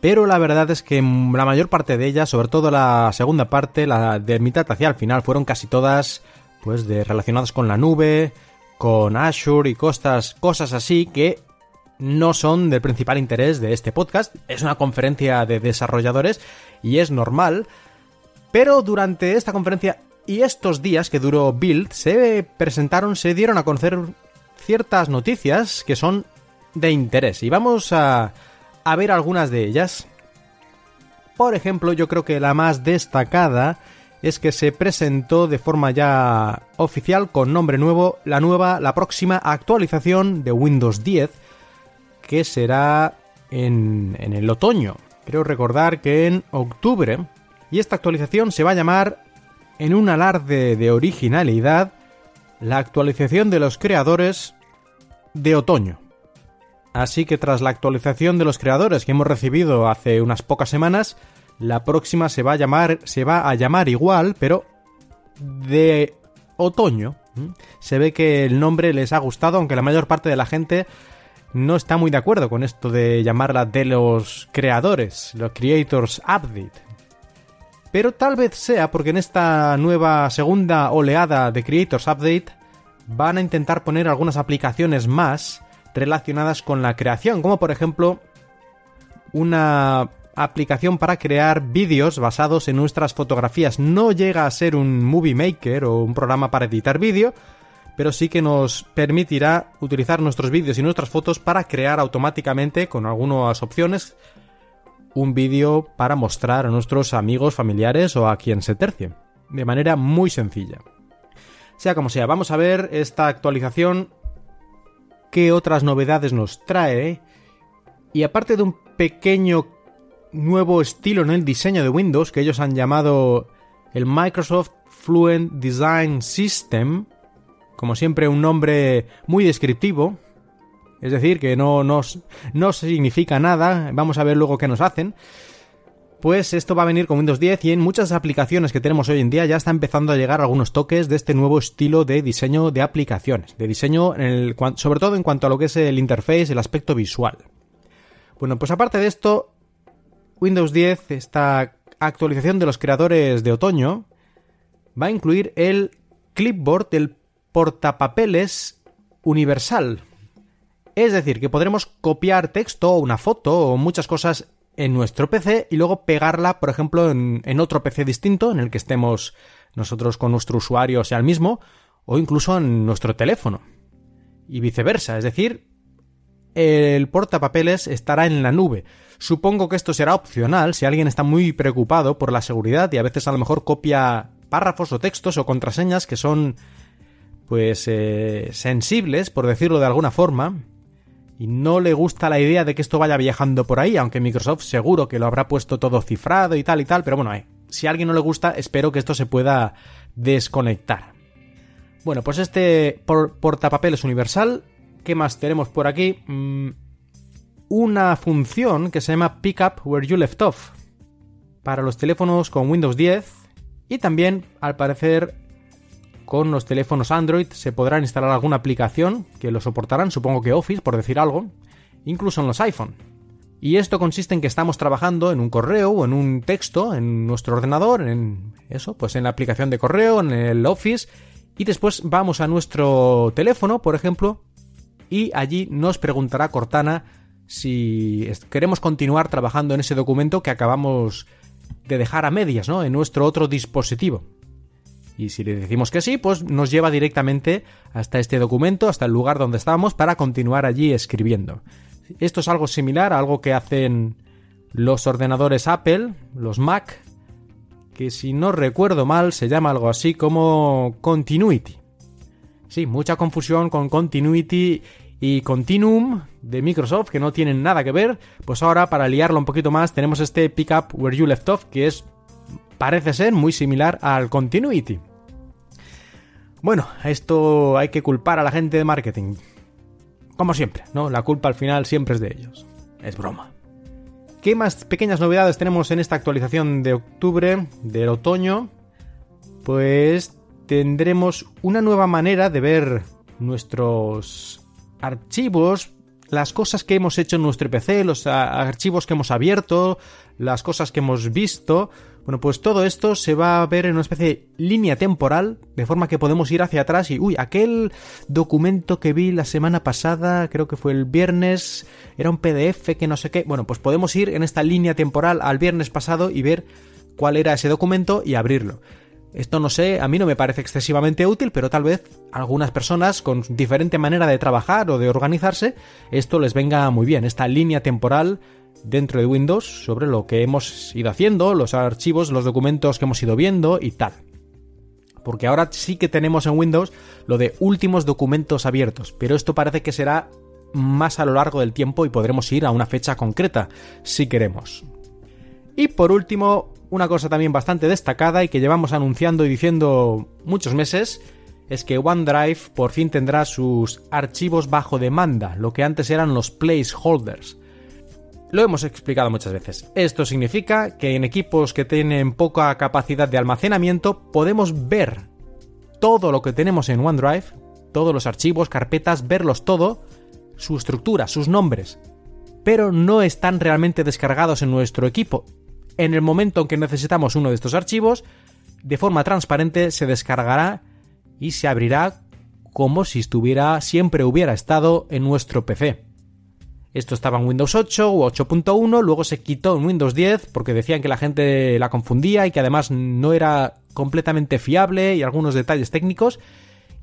pero la verdad es que la mayor parte de ellas, sobre todo la segunda parte, la de mitad hacia el final, fueron casi todas pues de relacionadas con la nube, con Azure y cosas, cosas así que no son del principal interés de este podcast. Es una conferencia de desarrolladores y es normal. Pero durante esta conferencia y estos días que duró Build, se presentaron, se dieron a conocer ciertas noticias que son de interés. Y vamos a, a ver algunas de ellas. Por ejemplo, yo creo que la más destacada es que se presentó de forma ya oficial con nombre nuevo la nueva, la próxima actualización de Windows 10 que será en, en el otoño. Creo recordar que en octubre. Y esta actualización se va a llamar, en un alarde de originalidad, la actualización de los creadores de otoño. Así que tras la actualización de los creadores que hemos recibido hace unas pocas semanas, la próxima se va a llamar, igual, pero de otoño. Se ve que el nombre les ha gustado, aunque la mayor parte de la gente no está muy de acuerdo con esto de llamarla de los creadores, los Creators Update. Pero tal vez sea porque en esta nueva segunda oleada de Creators Update van a intentar poner algunas aplicaciones más relacionadas con la creación, como por ejemplo una aplicación para crear vídeos basados en nuestras fotografías. No llega a ser un Movie Maker o un programa para editar vídeo, pero sí que nos permitirá utilizar nuestros vídeos y nuestras fotos para crear automáticamente con algunas opciones un vídeo para mostrar a nuestros amigos, familiares o a quien se tercie, de manera muy sencilla. Sea como sea, vamos a ver esta actualización, qué otras novedades nos trae, y aparte de un pequeño nuevo estilo en el diseño de Windows que ellos han llamado el Microsoft Fluent Design System, como siempre un nombre muy descriptivo, es decir, que no, no, no significa nada, vamos a ver luego qué nos hacen. Pues esto va a venir con Windows 10 y en muchas aplicaciones que tenemos hoy en día ya está empezando a llegar algunos toques de este nuevo estilo de diseño de aplicaciones, de diseño sobre todo en cuanto a lo que es el interface, el aspecto visual. Bueno, pues aparte de esto, Windows 10, esta actualización de los creadores de otoño, va a incluir el clipboard, el portapapeles universal. Es decir, que podremos copiar texto una foto o muchas cosas en nuestro PC y luego pegarla, por ejemplo, en, otro PC distinto en el que estemos nosotros con nuestro usuario, sea el mismo, o incluso en nuestro teléfono. Y viceversa, es decir, el portapapeles estará en la nube. Supongo que esto será opcional si alguien está muy preocupado por la seguridad y a veces a lo mejor copia párrafos o textos o contraseñas que son pues eh, sensibles, por decirlo de alguna forma, y no le gusta la idea de que esto vaya viajando por ahí, aunque Microsoft seguro que lo habrá puesto todo cifrado y tal y tal, pero bueno, eh, si a alguien no le gusta, espero que esto se pueda desconectar. Bueno, pues este portapapeles universal, ¿qué más tenemos por aquí? Mm, una función que se llama Pick Up Where You Left Off para los teléfonos con Windows 10 y también, al parecer, con los teléfonos Android se podrán instalar alguna aplicación que lo soportarán, supongo que Office, por decir algo, incluso en los iPhone. Y esto consiste en que estamos trabajando en un correo o en un texto en nuestro ordenador, en eso, pues en la aplicación de correo, en el Office, y después vamos a nuestro teléfono, por ejemplo, y allí nos preguntará Cortana si queremos continuar trabajando en ese documento que acabamos de dejar a medias, ¿no? En nuestro otro dispositivo. Y si le decimos que sí, pues nos lleva directamente hasta este documento, hasta el lugar donde estábamos, para continuar allí escribiendo. Esto es algo similar a algo que hacen los ordenadores Apple, los Mac, que si no recuerdo mal se llama algo así como Continuity. Sí, mucha confusión con Continuity y Continuum de Microsoft que no tienen nada que ver. Pues ahora para liarlo un poquito más tenemos este Pick Up Where You Left Off que es parece ser muy similar al Continuity. Bueno, esto hay que culpar a la gente de marketing. Como siempre, ¿no? La culpa al final siempre es de ellos. Es broma. ¿Qué más pequeñas novedades tenemos en esta actualización de octubre, del otoño? Pues tendremos una nueva manera de ver nuestros archivos, las cosas que hemos hecho en nuestro PC, los archivos que hemos abierto, las cosas que hemos visto, bueno, pues todo esto se va a ver en una especie de línea temporal, de forma que podemos ir hacia atrás y, uy, aquel documento que vi la semana pasada, creo que fue el viernes, era un PDF que no sé qué. Bueno, pues podemos ir en esta línea temporal al viernes pasado y ver cuál era ese documento y abrirlo. Esto no sé, a mí no me parece excesivamente útil, pero tal vez algunas personas con diferente manera de trabajar o de organizarse, esto les venga muy bien, esta línea temporal dentro de Windows sobre lo que hemos ido haciendo, los archivos, los documentos que hemos ido viendo y tal. Porque ahora sí que tenemos en Windows lo de últimos documentos abiertos, pero esto parece que será más a lo largo del tiempo y podremos ir a una fecha concreta si queremos. Y por último, una cosa también bastante destacada y que llevamos anunciando y diciendo muchos meses, es que OneDrive por fin tendrá sus archivos bajo demanda, lo que antes eran los placeholders. Lo hemos explicado muchas veces. Esto significa que en equipos que tienen poca capacidad de almacenamiento podemos ver todo lo que tenemos en OneDrive, todos los archivos, carpetas, verlos todo, su estructura, sus nombres, pero no están realmente descargados en nuestro equipo. En el momento en que necesitamos uno de estos archivos, de forma transparente se descargará y se abrirá como si estuviera siempre hubiera estado en nuestro PC. Esto estaba en Windows 8 o 8.1, luego se quitó en Windows 10 porque decían que la gente la confundía y que además no era completamente fiable y algunos detalles técnicos.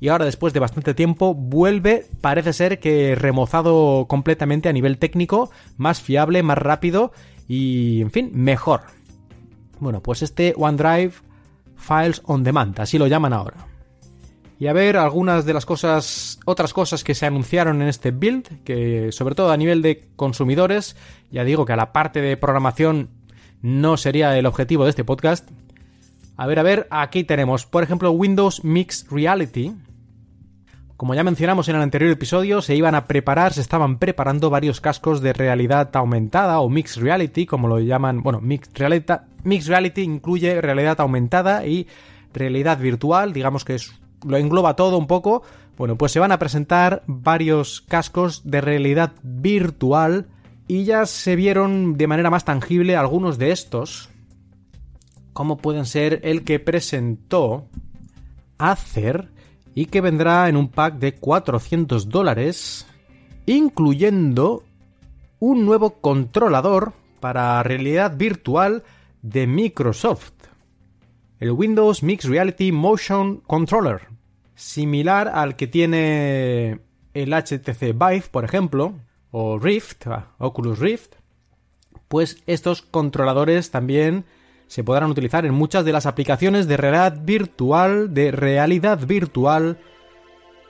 Y ahora después de bastante tiempo vuelve, parece ser que remozado completamente a nivel técnico, más fiable, más rápido y, en fin, mejor. Bueno, pues este OneDrive Files on Demand, así lo llaman ahora y a ver algunas de las cosas, otras cosas que se anunciaron en este build, que sobre todo a nivel de consumidores, ya digo que a la parte de programación no sería el objetivo de este podcast. A ver, a ver, aquí tenemos, por ejemplo, Windows Mixed Reality. Como ya mencionamos en el anterior episodio, se iban a preparar, se estaban preparando varios cascos de realidad aumentada o Mixed Reality, como lo llaman, bueno, Mixed Reality, Mixed Reality incluye realidad aumentada y realidad virtual, digamos que es lo engloba todo un poco. Bueno, pues se van a presentar varios cascos de realidad virtual y ya se vieron de manera más tangible algunos de estos, como pueden ser el que presentó Acer y que vendrá en un pack de 400 dólares, incluyendo un nuevo controlador para realidad virtual de Microsoft el Windows Mixed Reality Motion Controller, similar al que tiene el HTC Vive, por ejemplo, o Rift, ah, Oculus Rift, pues estos controladores también se podrán utilizar en muchas de las aplicaciones de realidad virtual, de realidad virtual,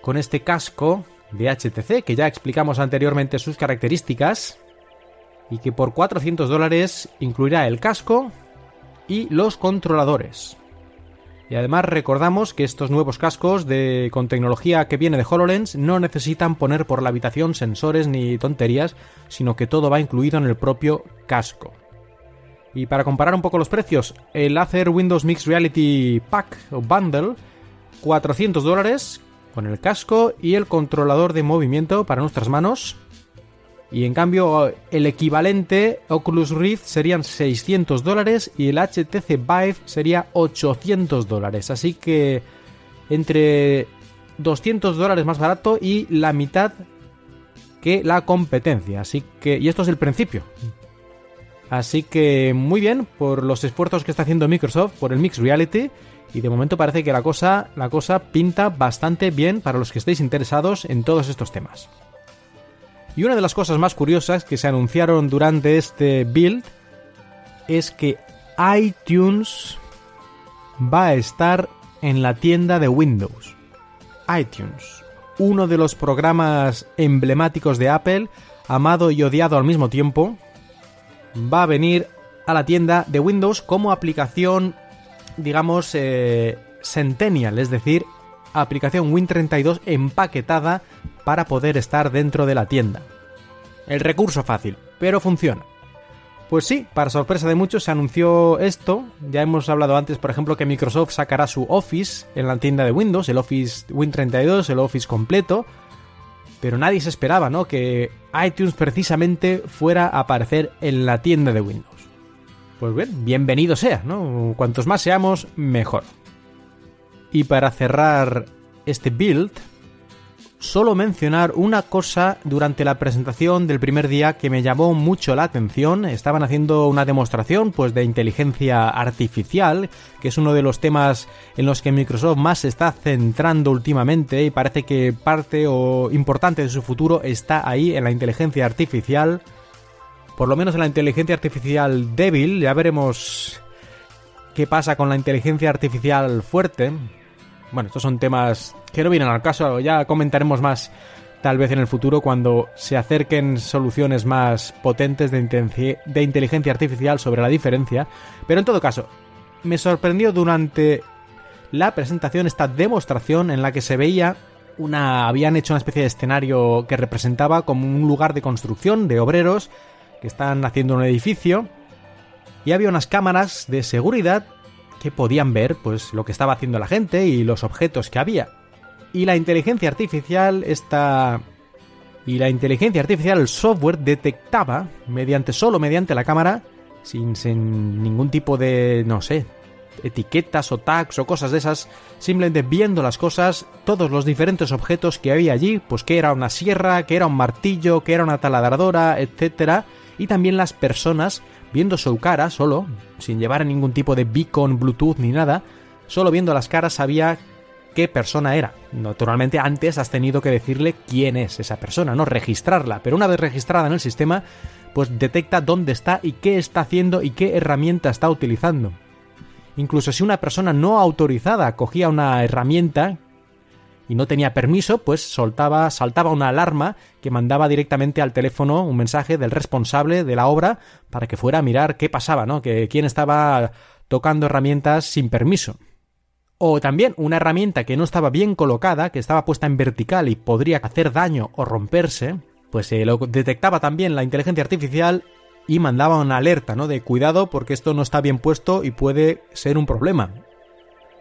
con este casco de HTC, que ya explicamos anteriormente sus características, y que por 400 dólares incluirá el casco y los controladores. Y además recordamos que estos nuevos cascos de, con tecnología que viene de HoloLens no necesitan poner por la habitación sensores ni tonterías, sino que todo va incluido en el propio casco. Y para comparar un poco los precios, el Acer Windows Mixed Reality Pack o Bundle, 400 dólares con el casco y el controlador de movimiento para nuestras manos, y en cambio, el equivalente Oculus Rift serían 600 dólares y el HTC Vive sería 800 dólares. Así que entre 200 dólares más barato y la mitad que la competencia. Así que, y esto es el principio. Así que muy bien por los esfuerzos que está haciendo Microsoft por el Mixed Reality. Y de momento parece que la cosa, la cosa pinta bastante bien para los que estéis interesados en todos estos temas. Y una de las cosas más curiosas que se anunciaron durante este build es que iTunes va a estar en la tienda de Windows. iTunes, uno de los programas emblemáticos de Apple, amado y odiado al mismo tiempo, va a venir a la tienda de Windows como aplicación, digamos, eh, Centennial, es decir, aplicación Win32 empaquetada para poder estar dentro de la tienda. El recurso fácil, pero funciona. Pues sí, para sorpresa de muchos se anunció esto. Ya hemos hablado antes, por ejemplo, que Microsoft sacará su Office en la tienda de Windows, el Office Win32, el Office completo. Pero nadie se esperaba, ¿no? Que iTunes precisamente fuera a aparecer en la tienda de Windows. Pues bien, bienvenido sea, ¿no? Cuantos más seamos, mejor. Y para cerrar este build, solo mencionar una cosa durante la presentación del primer día que me llamó mucho la atención. Estaban haciendo una demostración pues de inteligencia artificial, que es uno de los temas en los que Microsoft más se está centrando últimamente y parece que parte o importante de su futuro está ahí en la inteligencia artificial. Por lo menos en la inteligencia artificial débil, ya veremos qué pasa con la inteligencia artificial fuerte. Bueno, estos son temas que no vienen al caso, ya comentaremos más tal vez en el futuro cuando se acerquen soluciones más potentes de, de inteligencia artificial sobre la diferencia, pero en todo caso, me sorprendió durante la presentación esta demostración en la que se veía una habían hecho una especie de escenario que representaba como un lugar de construcción de obreros que están haciendo un edificio y había unas cámaras de seguridad podían ver pues lo que estaba haciendo la gente y los objetos que había. Y la inteligencia artificial está y la inteligencia artificial, el software detectaba mediante solo mediante la cámara sin, sin ningún tipo de no sé, etiquetas o tags o cosas de esas, simplemente viendo las cosas, todos los diferentes objetos que había allí, pues que era una sierra, que era un martillo, que era una taladradora, etcétera, y también las personas viendo su cara solo, sin llevar ningún tipo de beacon, Bluetooth ni nada, solo viendo las caras sabía qué persona era. Naturalmente antes has tenido que decirle quién es esa persona, no registrarla, pero una vez registrada en el sistema, pues detecta dónde está y qué está haciendo y qué herramienta está utilizando. Incluso si una persona no autorizada cogía una herramienta y no tenía permiso, pues soltaba, saltaba una alarma que mandaba directamente al teléfono un mensaje del responsable de la obra para que fuera a mirar qué pasaba, ¿no? Que quién estaba tocando herramientas sin permiso. O también una herramienta que no estaba bien colocada, que estaba puesta en vertical y podría hacer daño o romperse, pues se lo detectaba también la inteligencia artificial y mandaba una alerta, ¿no? De cuidado porque esto no está bien puesto y puede ser un problema.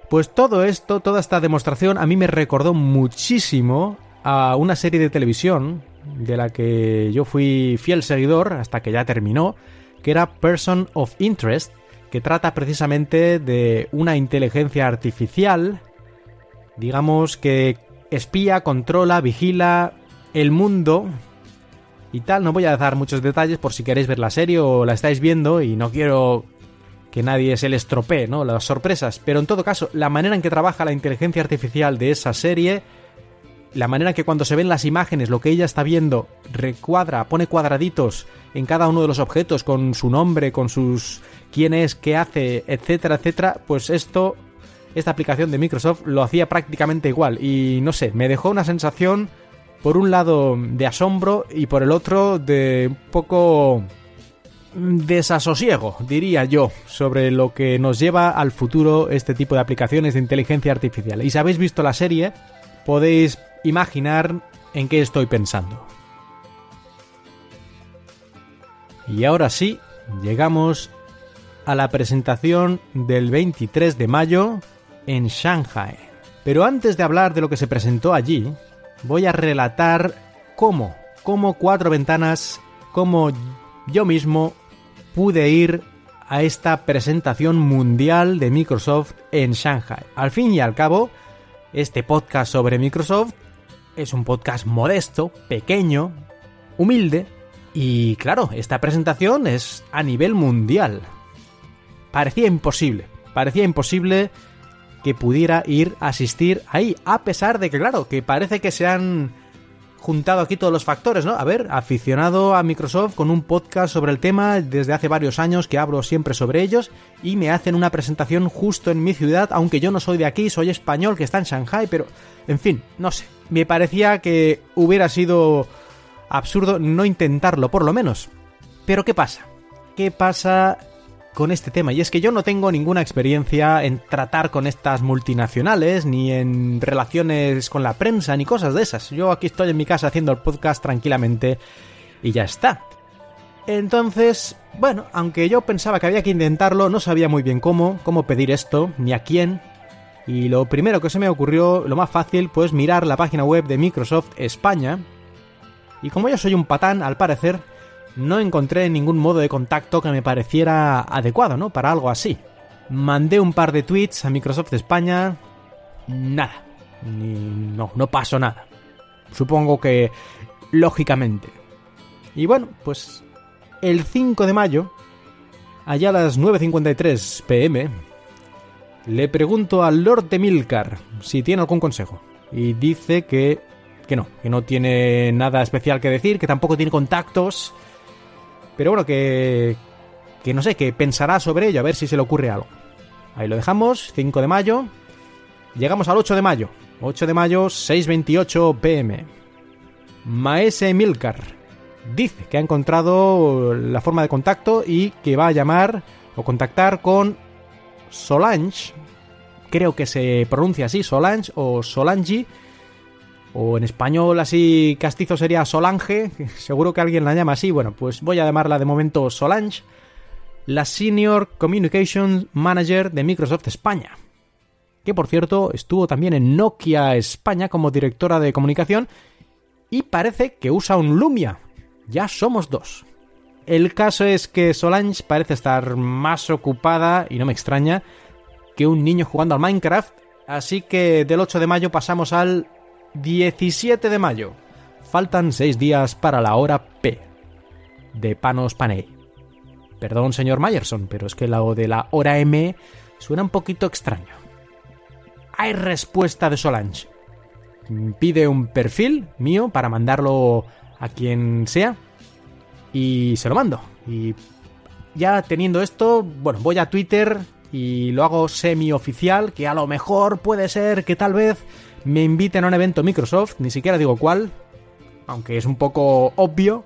Pues todo esto, toda esta demostración a mí me recordó muchísimo a una serie de televisión de la que yo fui fiel seguidor hasta que ya terminó, que era Person of Interest, que trata precisamente de una inteligencia artificial, digamos que espía, controla, vigila el mundo y tal. No voy a dar muchos detalles por si queréis ver la serie o la estáis viendo y no quiero que nadie se le estropee, ¿no? Las sorpresas. Pero en todo caso, la manera en que trabaja la inteligencia artificial de esa serie, la manera en que cuando se ven las imágenes, lo que ella está viendo, recuadra, pone cuadraditos en cada uno de los objetos con su nombre, con sus quién es, qué hace, etcétera, etcétera, pues esto, esta aplicación de Microsoft lo hacía prácticamente igual. Y no sé, me dejó una sensación por un lado de asombro y por el otro de un poco desasosiego, diría yo, sobre lo que nos lleva al futuro este tipo de aplicaciones de inteligencia artificial. Y si habéis visto la serie, podéis imaginar en qué estoy pensando. Y ahora sí, llegamos a la presentación del 23 de mayo en Shanghai. Pero antes de hablar de lo que se presentó allí, voy a relatar cómo, cómo cuatro ventanas, cómo yo mismo pude ir a esta presentación mundial de Microsoft en Shanghai. Al fin y al cabo, este podcast sobre Microsoft es un podcast modesto, pequeño, humilde, y claro, esta presentación es a nivel mundial. Parecía imposible, parecía imposible que pudiera ir a asistir ahí, a pesar de que, claro, que parece que se han juntado aquí todos los factores, ¿no? A ver, aficionado a Microsoft con un podcast sobre el tema desde hace varios años que hablo siempre sobre ellos y me hacen una presentación justo en mi ciudad, aunque yo no soy de aquí, soy español que está en Shanghai, pero en fin, no sé. Me parecía que hubiera sido absurdo no intentarlo, por lo menos. Pero ¿qué pasa? ¿Qué pasa con este tema? Y es que yo no tengo ninguna experiencia en tratar con estas multinacionales, ni en relaciones con la prensa, ni cosas de esas. Yo aquí estoy en mi casa haciendo el podcast tranquilamente y ya está. Entonces, bueno, aunque yo pensaba que había que intentarlo, no sabía muy bien cómo, cómo pedir esto, ni a quién. Y lo primero que se me ocurrió, lo más fácil, pues mirar la página web de Microsoft España, y como yo soy un patán, al parecer, no encontré ningún modo de contacto que me pareciera adecuado, ¿no? Para algo así. Mandé un par de tweets a Microsoft España. Nada. no, no pasó nada. Supongo que lógicamente. Y bueno, pues el 5 de mayo, allá a las 9.53 pm, le pregunto al Lord de Milcar si tiene algún consejo. Y dice que que no, que no tiene nada especial que decir, que tampoco tiene contactos. Pero bueno, que, que no sé, que pensará sobre ello, a ver si se le ocurre algo. Ahí lo dejamos, 5 de mayo. Llegamos al 8 de mayo. 8 de mayo, 6.28 pm. Maese Milcar dice que ha encontrado la forma de contacto y que va a llamar o contactar con Solange. Creo que se pronuncia así, Solange o Solange o en español así castizo sería Solange, seguro que alguien la llama así, bueno, pues voy a llamarla de momento Solange, la Senior Communication Manager de Microsoft España, que por cierto estuvo también en Nokia España como directora de comunicación y parece que usa un Lumia, ya somos dos. El caso es que Solange parece estar más ocupada, y no me extraña, que un niño jugando al Minecraft, así que del 8 de mayo pasamos al 17 de mayo. Faltan 6 días para la hora P. De Panos Panay. Perdón, señor Myerson, pero es que la de la hora M suena un poquito extraño. Hay respuesta de Solange. Pide un perfil mío para mandarlo a quien sea. Y se lo mando. Y ya teniendo esto, bueno, voy a Twitter y lo hago semi oficial, que a lo mejor puede ser que tal vez me inviten a un evento Microsoft, ni siquiera digo cuál, aunque es un poco obvio,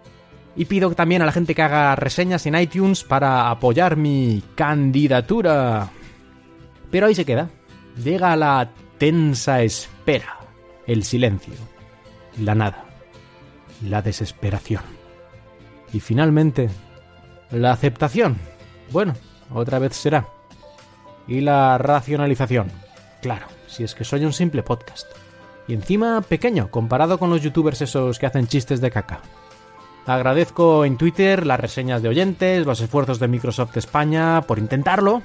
y pido también a la gente que haga reseñas en iTunes para apoyar mi candidatura. Pero ahí se queda. Llega la tensa espera, el silencio, la nada, la desesperación. Y finalmente, la aceptación. Bueno, otra vez será. Y la racionalización. Claro, si es que soy un simple podcast. Y encima pequeño, comparado con los youtubers esos que hacen chistes de caca. Agradezco en Twitter las reseñas de oyentes, los esfuerzos de Microsoft España por intentarlo.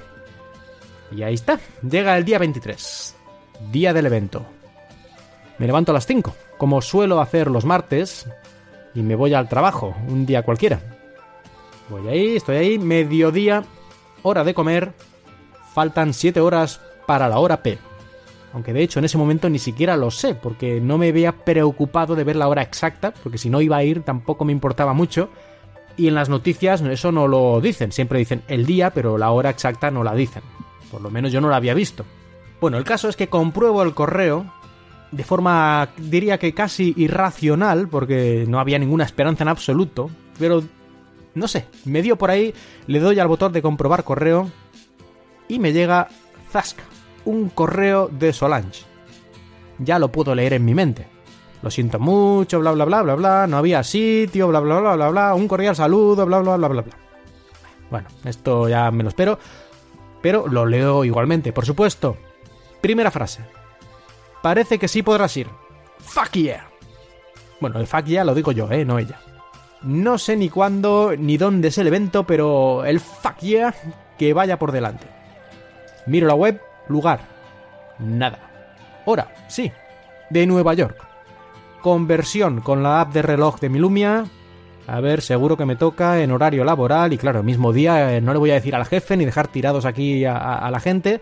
Y ahí está, llega el día 23, día del evento. Me levanto a las 5, como suelo hacer los martes, y me voy al trabajo, un día cualquiera. Voy ahí, estoy ahí, mediodía, hora de comer, faltan 7 horas para la hora P. Aunque de hecho en ese momento ni siquiera lo sé, porque no me había preocupado de ver la hora exacta, porque si no iba a ir tampoco me importaba mucho. Y en las noticias eso no lo dicen, siempre dicen el día, pero la hora exacta no la dicen. Por lo menos yo no la había visto. Bueno, el caso es que compruebo el correo de forma, diría que casi irracional, porque no había ninguna esperanza en absoluto, pero no sé, me dio por ahí, le doy al botón de comprobar correo y me llega Zasca, un correo de Solange. Ya lo puedo leer en mi mente. Lo siento mucho, bla bla bla bla bla, no había sitio, bla bla bla bla bla, un cordial saludo, bla bla bla bla bla. Bueno, esto ya me lo espero, pero lo leo igualmente, por supuesto. Primera frase. Parece que sí podrás ir. Fuck yeah. Bueno, el fuck yeah lo digo yo, eh, no ella. No sé ni cuándo ni dónde es el evento, pero el fuck yeah que vaya por delante. Miro la web, lugar. Nada. Hora, sí. De Nueva York. Conversión con la app de reloj de Milumia. A ver, seguro que me toca en horario laboral y claro, el mismo día eh, no le voy a decir al jefe ni dejar tirados aquí a, a la gente.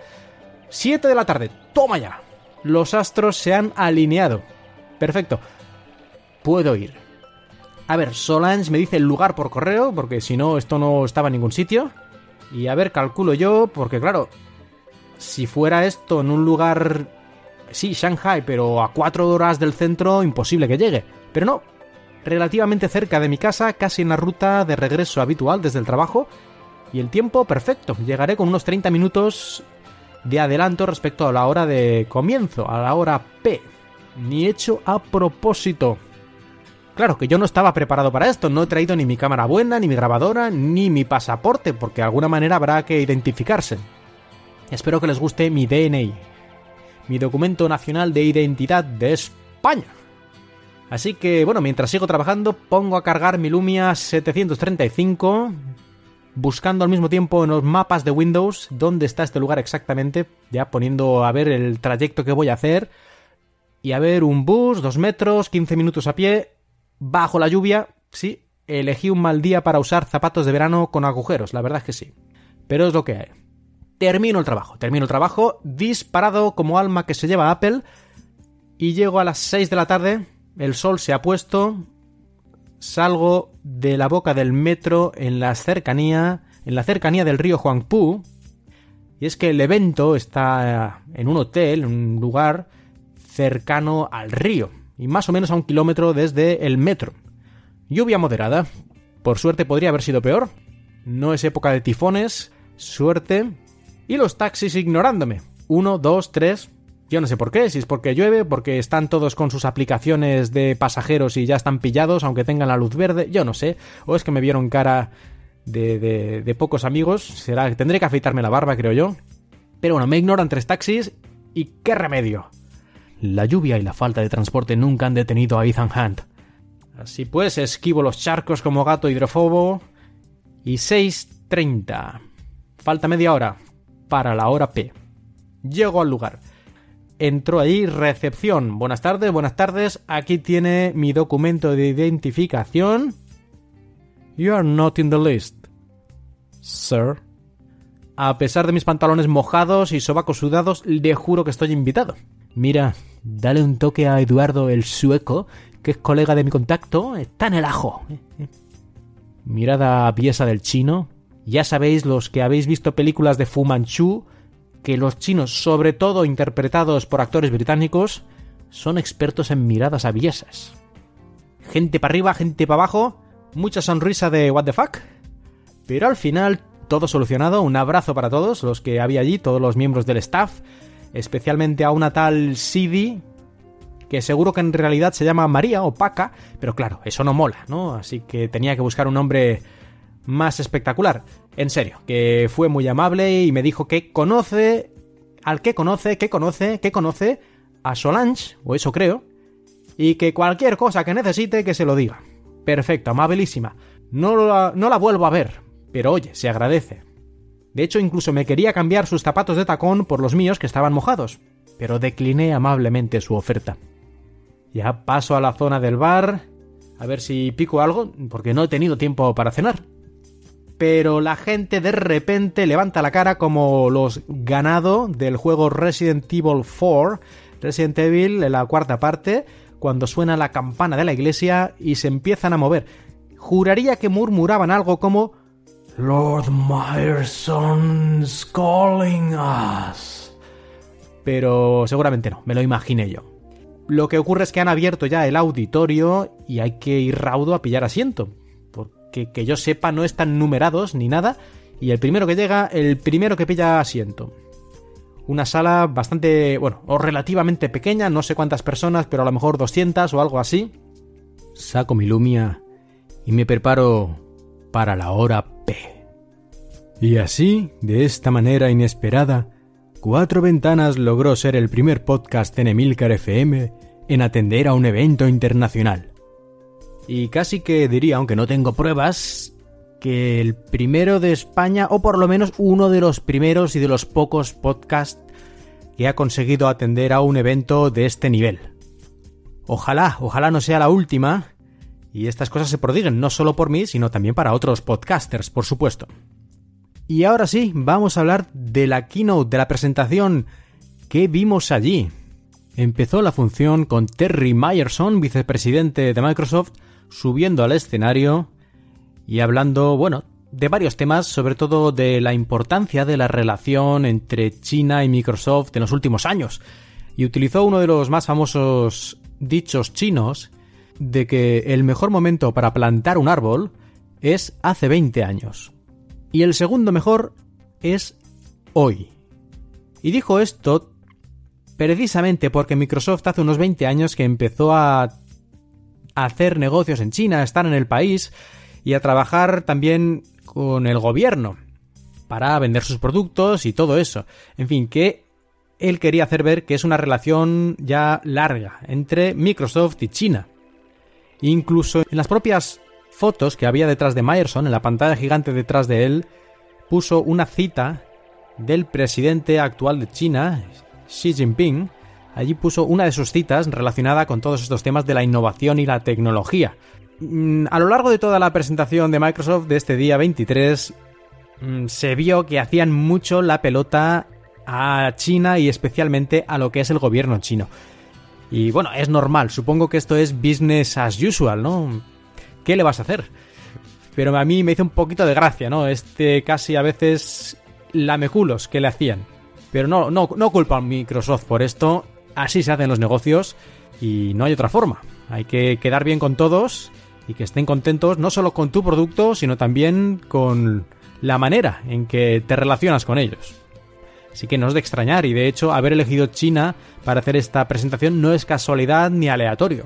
7 de la tarde, toma ya los astros se han alineado. Perfecto. Puedo ir. A ver, Solange me dice el lugar por correo, porque si no, esto no estaba en ningún sitio. Y a ver, calculo yo, porque claro, si fuera esto en un lugar... Sí, Shanghai, pero a cuatro horas del centro, imposible que llegue. Pero no, relativamente cerca de mi casa, casi en la ruta de regreso habitual desde el trabajo. Y el tiempo perfecto, llegaré con unos 30 minutos de adelanto respecto a la hora de comienzo, a la hora P. Ni hecho a propósito. Claro que yo no estaba preparado para esto, no he traído ni mi cámara buena, ni mi grabadora, ni mi pasaporte, porque de alguna manera habrá que identificarse. Espero que les guste mi DNI, mi documento nacional de identidad de España. Así que, bueno, mientras sigo trabajando, pongo a cargar mi Lumia 735, buscando al mismo tiempo en los mapas de Windows dónde está este lugar exactamente, ya poniendo a ver el trayecto que voy a hacer y a ver un bus, dos metros, 15 minutos a pie, bajo la lluvia, sí, elegí un mal día para usar zapatos de verano con agujeros, la verdad es que sí, pero es lo que hay. Termino el trabajo, termino el trabajo, disparado como alma que se lleva Apple, y llego a las 6 de la tarde, el sol se ha puesto, salgo de la boca del metro en la cercanía, en la cercanía del río Huangpu, y es que el evento está en un hotel, en un lugar cercano al río, y más o menos a un kilómetro desde el metro. Lluvia moderada. Por suerte podría haber sido peor. No es época de tifones. Suerte. Y los taxis ignorándome. Uno, dos, tres. Yo no sé por qué, si es porque llueve, porque están todos con sus aplicaciones de pasajeros y ya están pillados, aunque tengan la luz verde, yo no sé. O es que me vieron cara de, pocos amigos, será tendré que afeitarme la barba, creo yo. Pero bueno, me ignoran tres taxis y qué remedio. La lluvia y la falta de transporte nunca han detenido a Ethan Hunt. Así pues, esquivo los charcos como gato hidrofobo. Y 6.30. Falta media hora para la hora P. Llego al lugar entró ahí, recepción. Buenas tardes, buenas tardes. Aquí tiene mi documento de identificación. You are not in the list, sir. A pesar de mis pantalones mojados y sobacos sudados, le juro que estoy invitado. Mira, dale un toque a Eduardo el sueco, que es colega de mi contacto. Está en el ajo. Mirada pieza del chino. Ya sabéis, los que habéis visto películas de Fu Manchu, que los chinos, sobre todo interpretados por actores británicos, son expertos en miradas aviesas. Gente para arriba, gente para abajo, mucha sonrisa de what the fuck, pero al final todo solucionado, un abrazo para todos los que había allí, todos los miembros del staff, especialmente a una tal Sidi, que seguro que en realidad se llama María o Paca, pero claro, eso no mola, ¿no? Así que tenía que buscar un nombre más espectacular. En serio, que fue muy amable y me dijo que conoce al que conoce, que conoce, que conoce a Solange, o eso creo, y que cualquier cosa que necesite que se lo diga. Perfecto, amabilísima. No la, no la vuelvo a ver, pero oye, se agradece. De hecho, incluso me quería cambiar sus zapatos de tacón por los míos que estaban mojados, pero decliné amablemente su oferta. Ya paso a la zona del bar, a ver si pico algo, porque no he tenido tiempo para cenar pero la gente de repente levanta la cara como los ganado del juego Resident Evil 4, Resident Evil la cuarta parte, cuando suena la campana de la iglesia y se empiezan a mover. Juraría que murmuraban algo como Lord Myerson's calling us. Pero seguramente no, me lo imaginé yo. Lo que ocurre es que han abierto ya el auditorio y hay que ir raudo a pillar asiento. Porque que yo sepa no están numerados ni nada. Y el primero que llega, el primero que pilla asiento. Una sala bastante, bueno, o relativamente pequeña, no sé cuántas personas, pero a lo mejor 200 o algo así. Saco mi lumia y me preparo para la hora P. Y así, de esta manera inesperada, Cuatro Ventanas logró ser el primer podcast en Emilcar FM en atender a un evento internacional. Y casi que diría, aunque no tengo pruebas, que el primero de España, o por lo menos uno de los primeros y de los pocos podcasts que ha conseguido atender a un evento de este nivel. Ojalá, ojalá no sea la última, y estas cosas se prodiguen no solo por mí, sino también para otros podcasters, por supuesto. Y ahora sí, vamos a hablar de la keynote, de la presentación que vimos allí. Empezó la función con Terry Myerson, vicepresidente de Microsoft, subiendo al escenario y hablando, bueno, de varios temas, sobre todo de la importancia de la relación entre China y Microsoft en los últimos años. Y utilizó uno de los más famosos dichos chinos de que el mejor momento para plantar un árbol es hace 20 años. Y el segundo mejor es hoy. Y dijo esto precisamente porque Microsoft hace unos 20 años que empezó a hacer negocios en China, a estar en el país y a trabajar también con el gobierno para vender sus productos y todo eso. En fin, que él quería hacer ver que es una relación ya larga entre Microsoft y China. Incluso en las propias fotos que había detrás de Myerson, en la pantalla gigante detrás de él, puso una cita del presidente actual de China, Xi Jinping. Allí puso una de sus citas relacionada con todos estos temas de la innovación y la tecnología. Mm, a lo largo de toda la presentación de Microsoft de este día 23, mm, se vio que hacían mucho la pelota a China y especialmente a lo que es el gobierno chino. Y bueno, es normal, supongo que esto es business as usual, ¿no? ¿qué le vas a hacer? Pero a mí me hizo un poquito de gracia, ¿no? Este casi a veces lameculos que le hacían. Pero no, no, no culpa a Microsoft por esto. Así se hacen los negocios y no hay otra forma. Hay que quedar bien con todos y que estén contentos no solo con tu producto, sino también con la manera en que te relacionas con ellos. Así que no es de extrañar y de hecho haber elegido China para hacer esta presentación no es casualidad ni aleatorio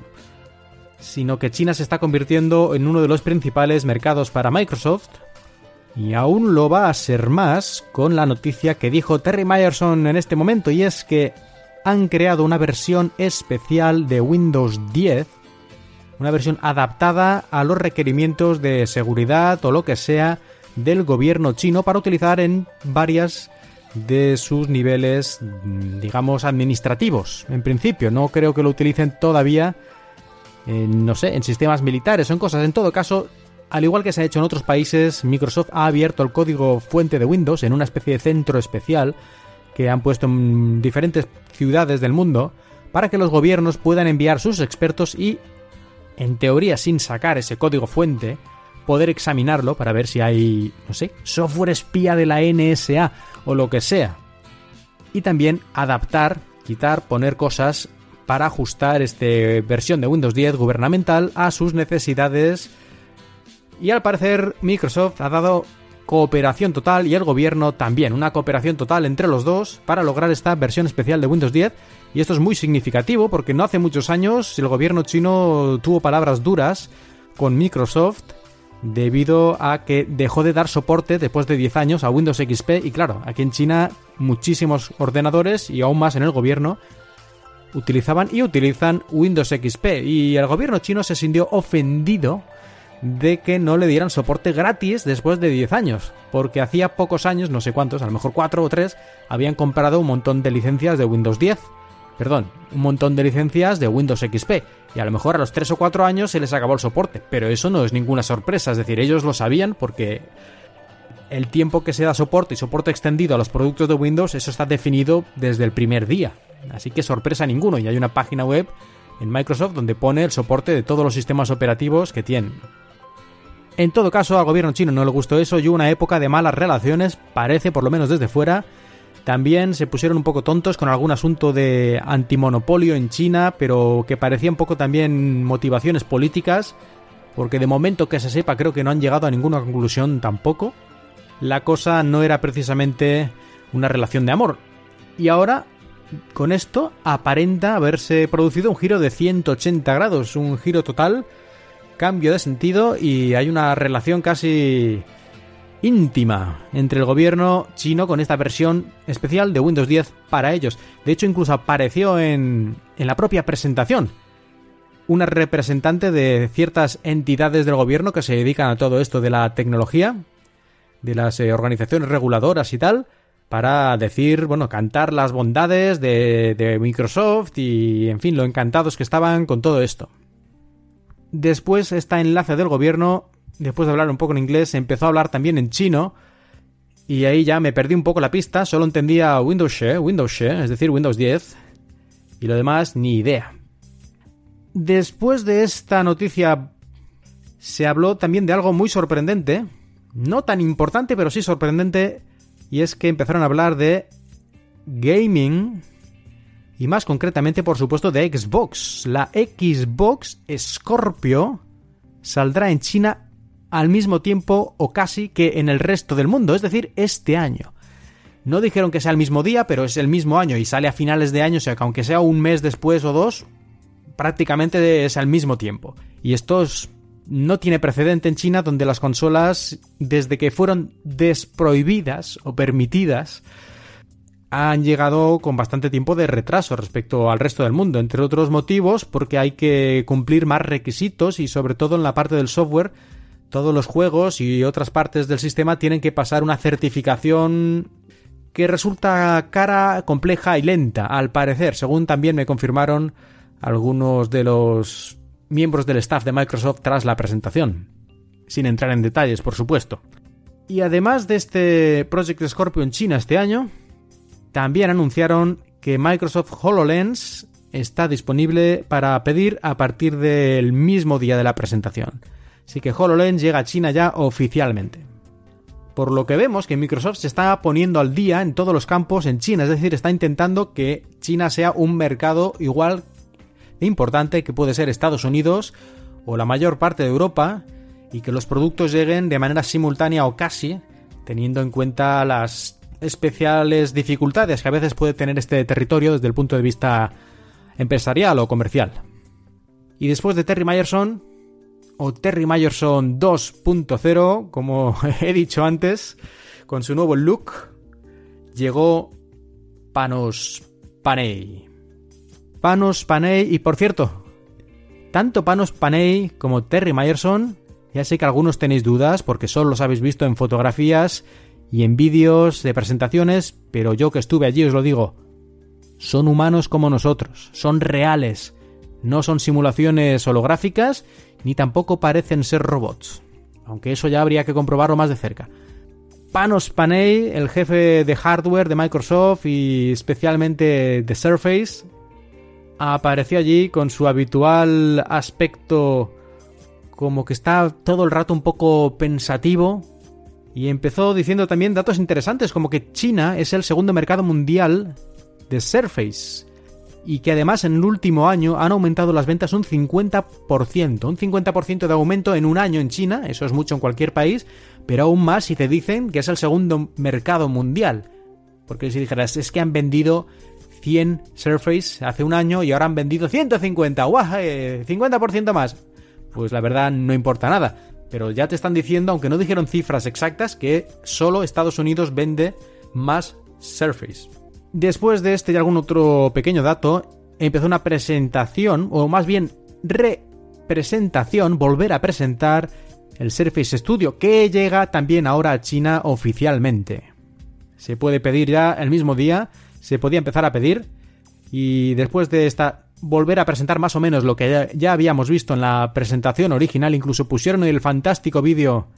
sino que China se está convirtiendo en uno de los principales mercados para Microsoft, y aún lo va a ser más con la noticia que dijo Terry Myerson en este momento, y es que han creado una versión especial de Windows 10, una versión adaptada a los requerimientos de seguridad o lo que sea del gobierno chino para utilizar en varias de sus niveles, digamos, administrativos. En principio, no creo que lo utilicen todavía no sé, en sistemas militares en cosas. En todo caso, al igual que se ha hecho en otros países, Microsoft ha abierto el código fuente de Windows en una especie de centro especial que han puesto en diferentes ciudades del mundo para que los gobiernos puedan enviar sus expertos y, en teoría sin sacar ese código fuente, poder examinarlo para ver si hay, no sé, software espía de la NSA o lo que sea. Y también adaptar, quitar, poner cosas para ajustar esta versión de Windows 10 gubernamental a sus necesidades. Y al parecer Microsoft ha dado cooperación total y el gobierno también, una cooperación total entre los dos para lograr esta versión especial de Windows 10. Y esto es muy significativo porque no hace muchos años el gobierno chino tuvo palabras duras con Microsoft debido a que dejó de dar soporte después de 10 años a Windows XP y claro, aquí en China muchísimos ordenadores y aún más en el gobierno utilizaban y utilizan Windows XP y el gobierno chino se sintió ofendido de que no le dieran soporte gratis después de 10 años, porque hacía pocos años, no sé cuántos, a lo mejor 4 o 3, habían comprado un montón de licencias de Windows 10, perdón, un montón de licencias de Windows XP, y a lo mejor a los 3 o 4 años se les acabó el soporte, pero eso no es ninguna sorpresa, es decir, ellos lo sabían porque el tiempo que se da soporte y soporte extendido a los productos de Windows, eso está definido desde el primer día. Así que sorpresa ninguno. Y hay una página web en Microsoft donde pone el soporte de todos los sistemas operativos que tienen. En todo caso, al gobierno chino no le gustó eso y hubo una época de malas relaciones, parece por lo menos desde fuera, También se pusieron un poco tontos con algún asunto de antimonopolio en China, pero que parecía un poco también motivaciones políticas, porque de momento que se sepa creo que no han llegado a ninguna conclusión tampoco. La cosa no era precisamente una relación de amor. Y ahora, con esto, aparenta haberse producido un giro de 180 grados, un giro total, cambio de sentido y hay una relación casi íntima entre el gobierno chino con esta versión especial de Windows 10 para ellos. De hecho, incluso apareció en, en la propia presentación una representante de ciertas entidades del gobierno que se dedican a todo esto de la tecnología, de las eh, organizaciones reguladoras y tal, para decir, bueno, cantar las bondades de, de Microsoft y, en fin, lo encantados que estaban con todo esto. Después, esta enlace del gobierno después de hablar un poco en inglés, empezó a hablar también en chino. Y ahí ya me perdí un poco la pista, solo entendía Windows Share, Windows Share, es decir, Windows 10. Y lo demás, ni idea. Después de esta noticia, se habló también de algo muy sorprendente. No tan importante, pero sí sorprendente. Y es que empezaron a hablar de gaming. Y más concretamente, por supuesto, de Xbox. La Xbox Scorpio saldrá en China al mismo tiempo o casi que en el resto del mundo, es decir, este año. No dijeron que sea el mismo día, pero es el mismo año y sale a finales de año, o sea que aunque sea un mes después o dos, prácticamente es al mismo tiempo. Y esto no tiene precedente en China donde las consolas, desde que fueron desprohibidas o permitidas, han llegado con bastante tiempo de retraso respecto al resto del mundo, entre otros motivos porque hay que cumplir más requisitos y sobre todo en la parte del software todos los juegos y otras partes del sistema tienen que pasar una certificación que resulta cara, compleja y lenta, al parecer, según también me confirmaron algunos de los miembros del staff de Microsoft tras la presentación. Sin entrar en detalles, por supuesto. Y además de este Project Scorpio en China este año, también anunciaron que Microsoft HoloLens está disponible para pedir a partir del mismo día de la presentación. Así que HoloLens llega a China ya oficialmente. Por lo que vemos que Microsoft se está poniendo al día en todos los campos en China, es decir, está intentando que China sea un mercado igual de importante que puede ser Estados Unidos o la mayor parte de Europa y que los productos lleguen de manera simultánea o casi, teniendo en cuenta las especiales dificultades que a veces puede tener este territorio desde el punto de vista empresarial o comercial. Y después de Terry Myerson, o Terry Myerson 2.0, como *laughs* he dicho antes, con su nuevo look, llegó Panos Panay. Panos Panay, y por cierto, tanto Panos Panay como Terry Myerson, ya sé que algunos tenéis dudas porque solo los habéis visto en fotografías y en vídeos de presentaciones, pero yo que estuve allí os lo digo, son humanos como nosotros, son reales, no son simulaciones holográficas ni tampoco parecen ser robots, aunque eso ya habría que comprobarlo más de cerca. Panos Panay, el jefe de hardware de Microsoft y especialmente de Surface, apareció allí con su habitual aspecto como que está todo el rato un poco pensativo y empezó diciendo también datos interesantes como que China es el segundo mercado mundial de Surface y que además en el último año han aumentado las ventas un 50%. Un 50% de aumento en un año en China, eso es mucho en cualquier país, pero aún más si te dicen que es el segundo mercado mundial. Porque si dijeras, es que han vendido 100 Surface hace un año y ahora han vendido 150, ¡guau! 50% más. Pues la verdad no importa nada. Pero ya te están diciendo, aunque no dijeron cifras exactas, que solo Estados Unidos vende más Surface. Después de este y algún otro pequeño dato, empezó una presentación, o más bien representación, volver a presentar el Surface Studio, que llega también ahora a China oficialmente. Se puede pedir ya el mismo día, se podía empezar a pedir, y después de esta volver a presentar más o menos lo que ya, habíamos visto en la presentación original, incluso pusieron el fantástico vídeo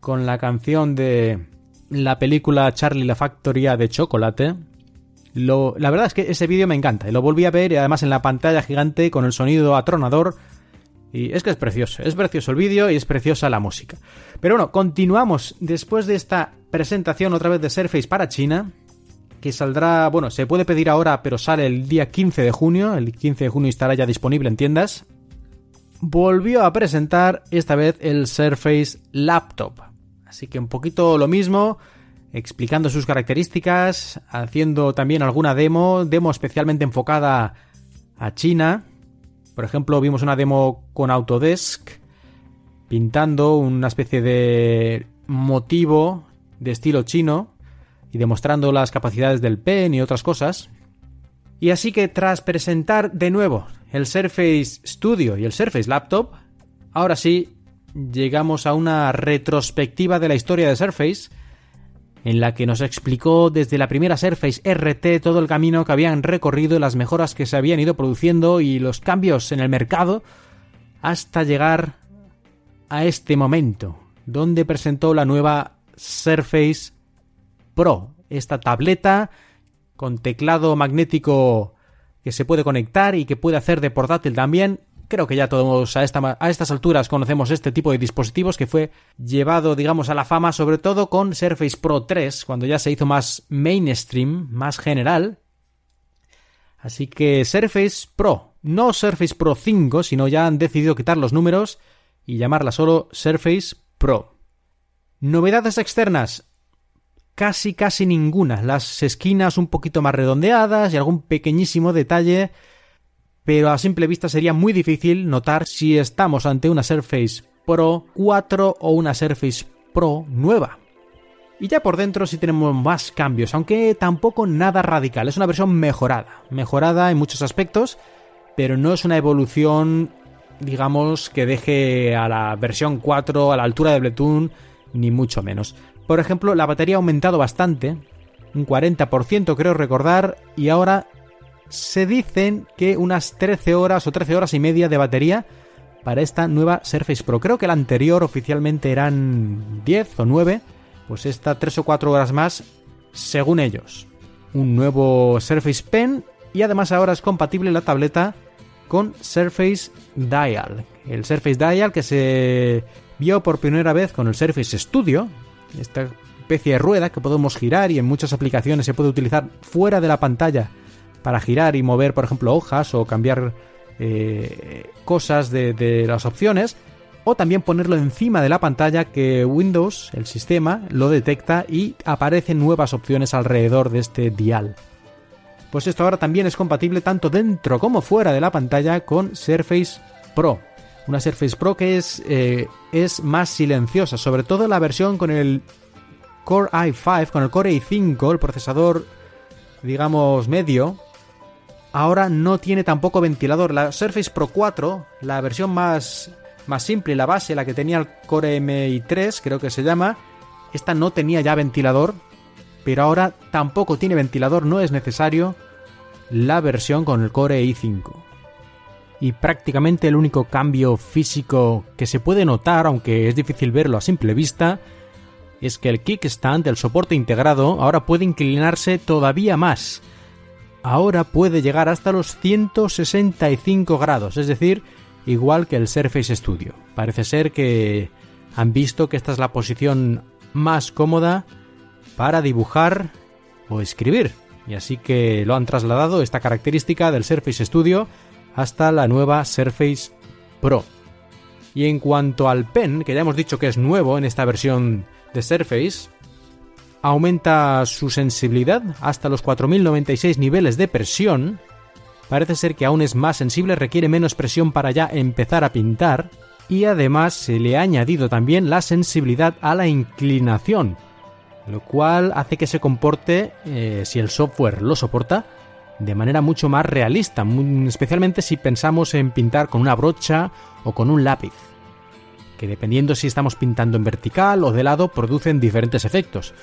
con la canción de la película Charlie la Factoría de Chocolate, la verdad es que ese vídeo me encanta. Y lo volví a ver y además en la pantalla gigante con el sonido atronador. Y es que es precioso. Es precioso el vídeo y es preciosa la música. Pero bueno, continuamos después de esta presentación otra vez de Surface para China. Que saldrá, bueno, se puede pedir ahora, pero sale el día 15 de junio, el 15 de junio estará ya disponible en tiendas, volvió a presentar esta vez el Surface Laptop. Así que un poquito lo mismo, explicando sus características, haciendo también alguna demo, demo especialmente enfocada a China. Por ejemplo, vimos una demo con Autodesk, pintando una especie de motivo de estilo chino y demostrando las capacidades del pen y otras cosas. Y así que tras presentar de nuevo el Surface Studio y el Surface Laptop, ahora sí llegamos a una retrospectiva de la historia de Surface, en la que nos explicó desde la primera Surface RT todo el camino que habían recorrido, las mejoras que se habían ido produciendo y los cambios en el mercado, hasta llegar a este momento, donde presentó la nueva Surface Pro, esta tableta con teclado magnético que se puede conectar y que puede hacer de portátil también. Creo que ya todos a, a estas alturas conocemos este tipo de dispositivos que fue llevado, digamos, a la fama sobre todo con Surface Pro 3, cuando ya se hizo más mainstream, más general. Así que Surface Pro, no Surface Pro 5, sino ya han decidido quitar los números y llamarla solo Surface Pro. Novedades externas, casi casi ninguna. Las esquinas un poquito más redondeadas y algún pequeñísimo detalle, pero a simple vista sería muy difícil notar si estamos ante una Surface Pro 4 o una Surface Pro nueva. Y ya por dentro sí tenemos más cambios, aunque tampoco nada radical. Es una versión mejorada, mejorada en muchos aspectos, pero no es una evolución, digamos, que deje a la versión 4 a la altura de Bluetooth, ni mucho menos. Por ejemplo, la batería ha aumentado bastante, un 40% creo recordar, y ahora se dicen que unas 13 horas o 13 horas y media de batería para esta nueva Surface Pro. Creo que la anterior oficialmente eran 10 o 9, pues esta 3 o 4 horas más según ellos. Un nuevo Surface Pen y además ahora es compatible la tableta con Surface Dial. El Surface Dial que se vio por primera vez con el Surface Studio, esta especie de rueda que podemos girar y en muchas aplicaciones se puede utilizar fuera de la pantalla para girar y mover, por ejemplo, hojas o cambiar eh, cosas de, de las opciones. O también ponerlo encima de la pantalla que Windows, el sistema, lo detecta y aparecen nuevas opciones alrededor de este dial. Pues esto ahora también es compatible tanto dentro como fuera de la pantalla con Surface Pro una Surface Pro que es, eh, es más silenciosa, sobre todo la versión con el Core i5, con el Core i5, el procesador, digamos, medio, ahora no tiene tampoco ventilador. La Surface Pro 4, la versión más, más simple, la base, la que tenía el Core MI3, creo que se llama, esta no tenía ya ventilador, pero ahora tampoco tiene ventilador, no es necesario la versión con el Core i5 y prácticamente el único cambio físico que se puede notar, aunque es difícil verlo a simple vista, es que el kickstand, el soporte integrado, ahora puede inclinarse todavía más. Ahora puede llegar hasta los 165 grados, es decir, igual que el Surface Studio. Parece ser que han visto que esta es la posición más cómoda para dibujar o escribir. Y así que lo han trasladado esta característica del Surface Studio hasta la nueva Surface Pro. Y en cuanto al pen, que ya hemos dicho que es nuevo en esta versión de Surface, aumenta su sensibilidad hasta los 4096 niveles de presión. Parece ser que aún es más sensible, requiere menos presión para ya empezar a pintar. Y además se le ha añadido también la sensibilidad a la inclinación, lo cual hace que se comporte, eh, si el software lo soporta, de manera mucho más realista, especialmente si pensamos en pintar con una brocha o con un lápiz, que dependiendo si estamos pintando en vertical o de lado producen diferentes efectos.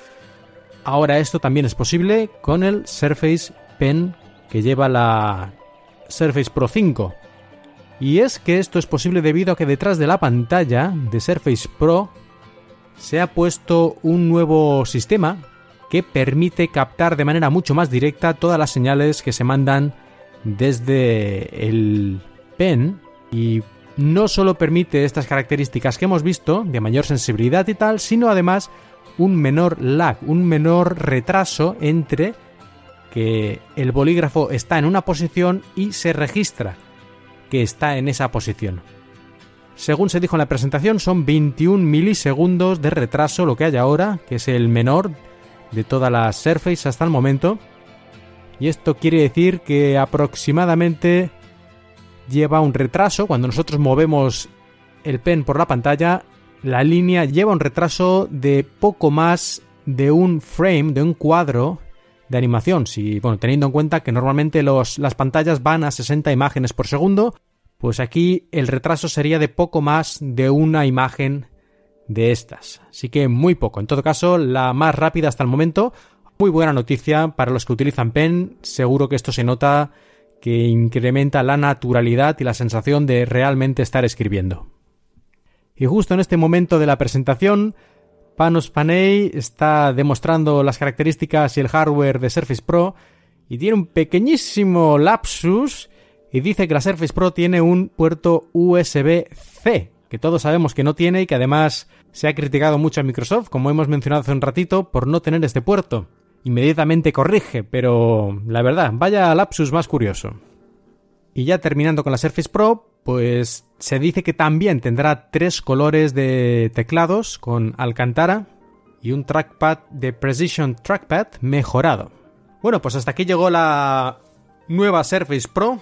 Ahora esto también es posible con el Surface Pen que lleva la Surface Pro 5. Y es que esto es posible debido a que detrás de la pantalla de Surface Pro se ha puesto un nuevo sistema que permite captar de manera mucho más directa todas las señales que se mandan desde el pen y no solo permite estas características que hemos visto de mayor sensibilidad y tal, sino además un menor lag, un menor retraso entre que el bolígrafo está en una posición y se registra que está en esa posición. Según se dijo en la presentación, son 21 milisegundos de retraso lo que hay ahora, que es el menor de todas las Surface hasta el momento. Y esto quiere decir que aproximadamente lleva un retraso. Cuando nosotros movemos el pen por la pantalla, la línea lleva un retraso de poco más de un frame, de un cuadro de animación. Si, bueno, teniendo en cuenta que normalmente los, las pantallas van a 60 imágenes por segundo, pues aquí el retraso sería de poco más de una imagen de estas. Así que muy poco. En todo caso, la más rápida hasta el momento. Muy buena noticia para los que utilizan Pen. Seguro que esto se nota que incrementa la naturalidad y la sensación de realmente estar escribiendo. Y justo en este momento de la presentación, Panos Panay está demostrando las características y el hardware de Surface Pro y tiene un pequeñísimo lapsus y dice que la Surface Pro tiene un puerto USB-C, que todos sabemos que no tiene y que además se ha criticado mucho a Microsoft, como hemos mencionado hace un ratito, por no tener este puerto. Inmediatamente corrige, pero la verdad, vaya lapsus más curioso. Y ya terminando con la Surface Pro, pues se dice que también tendrá tres colores de teclados con Alcantara y un trackpad de Precision Trackpad mejorado. Bueno, pues hasta aquí llegó la nueva Surface Pro,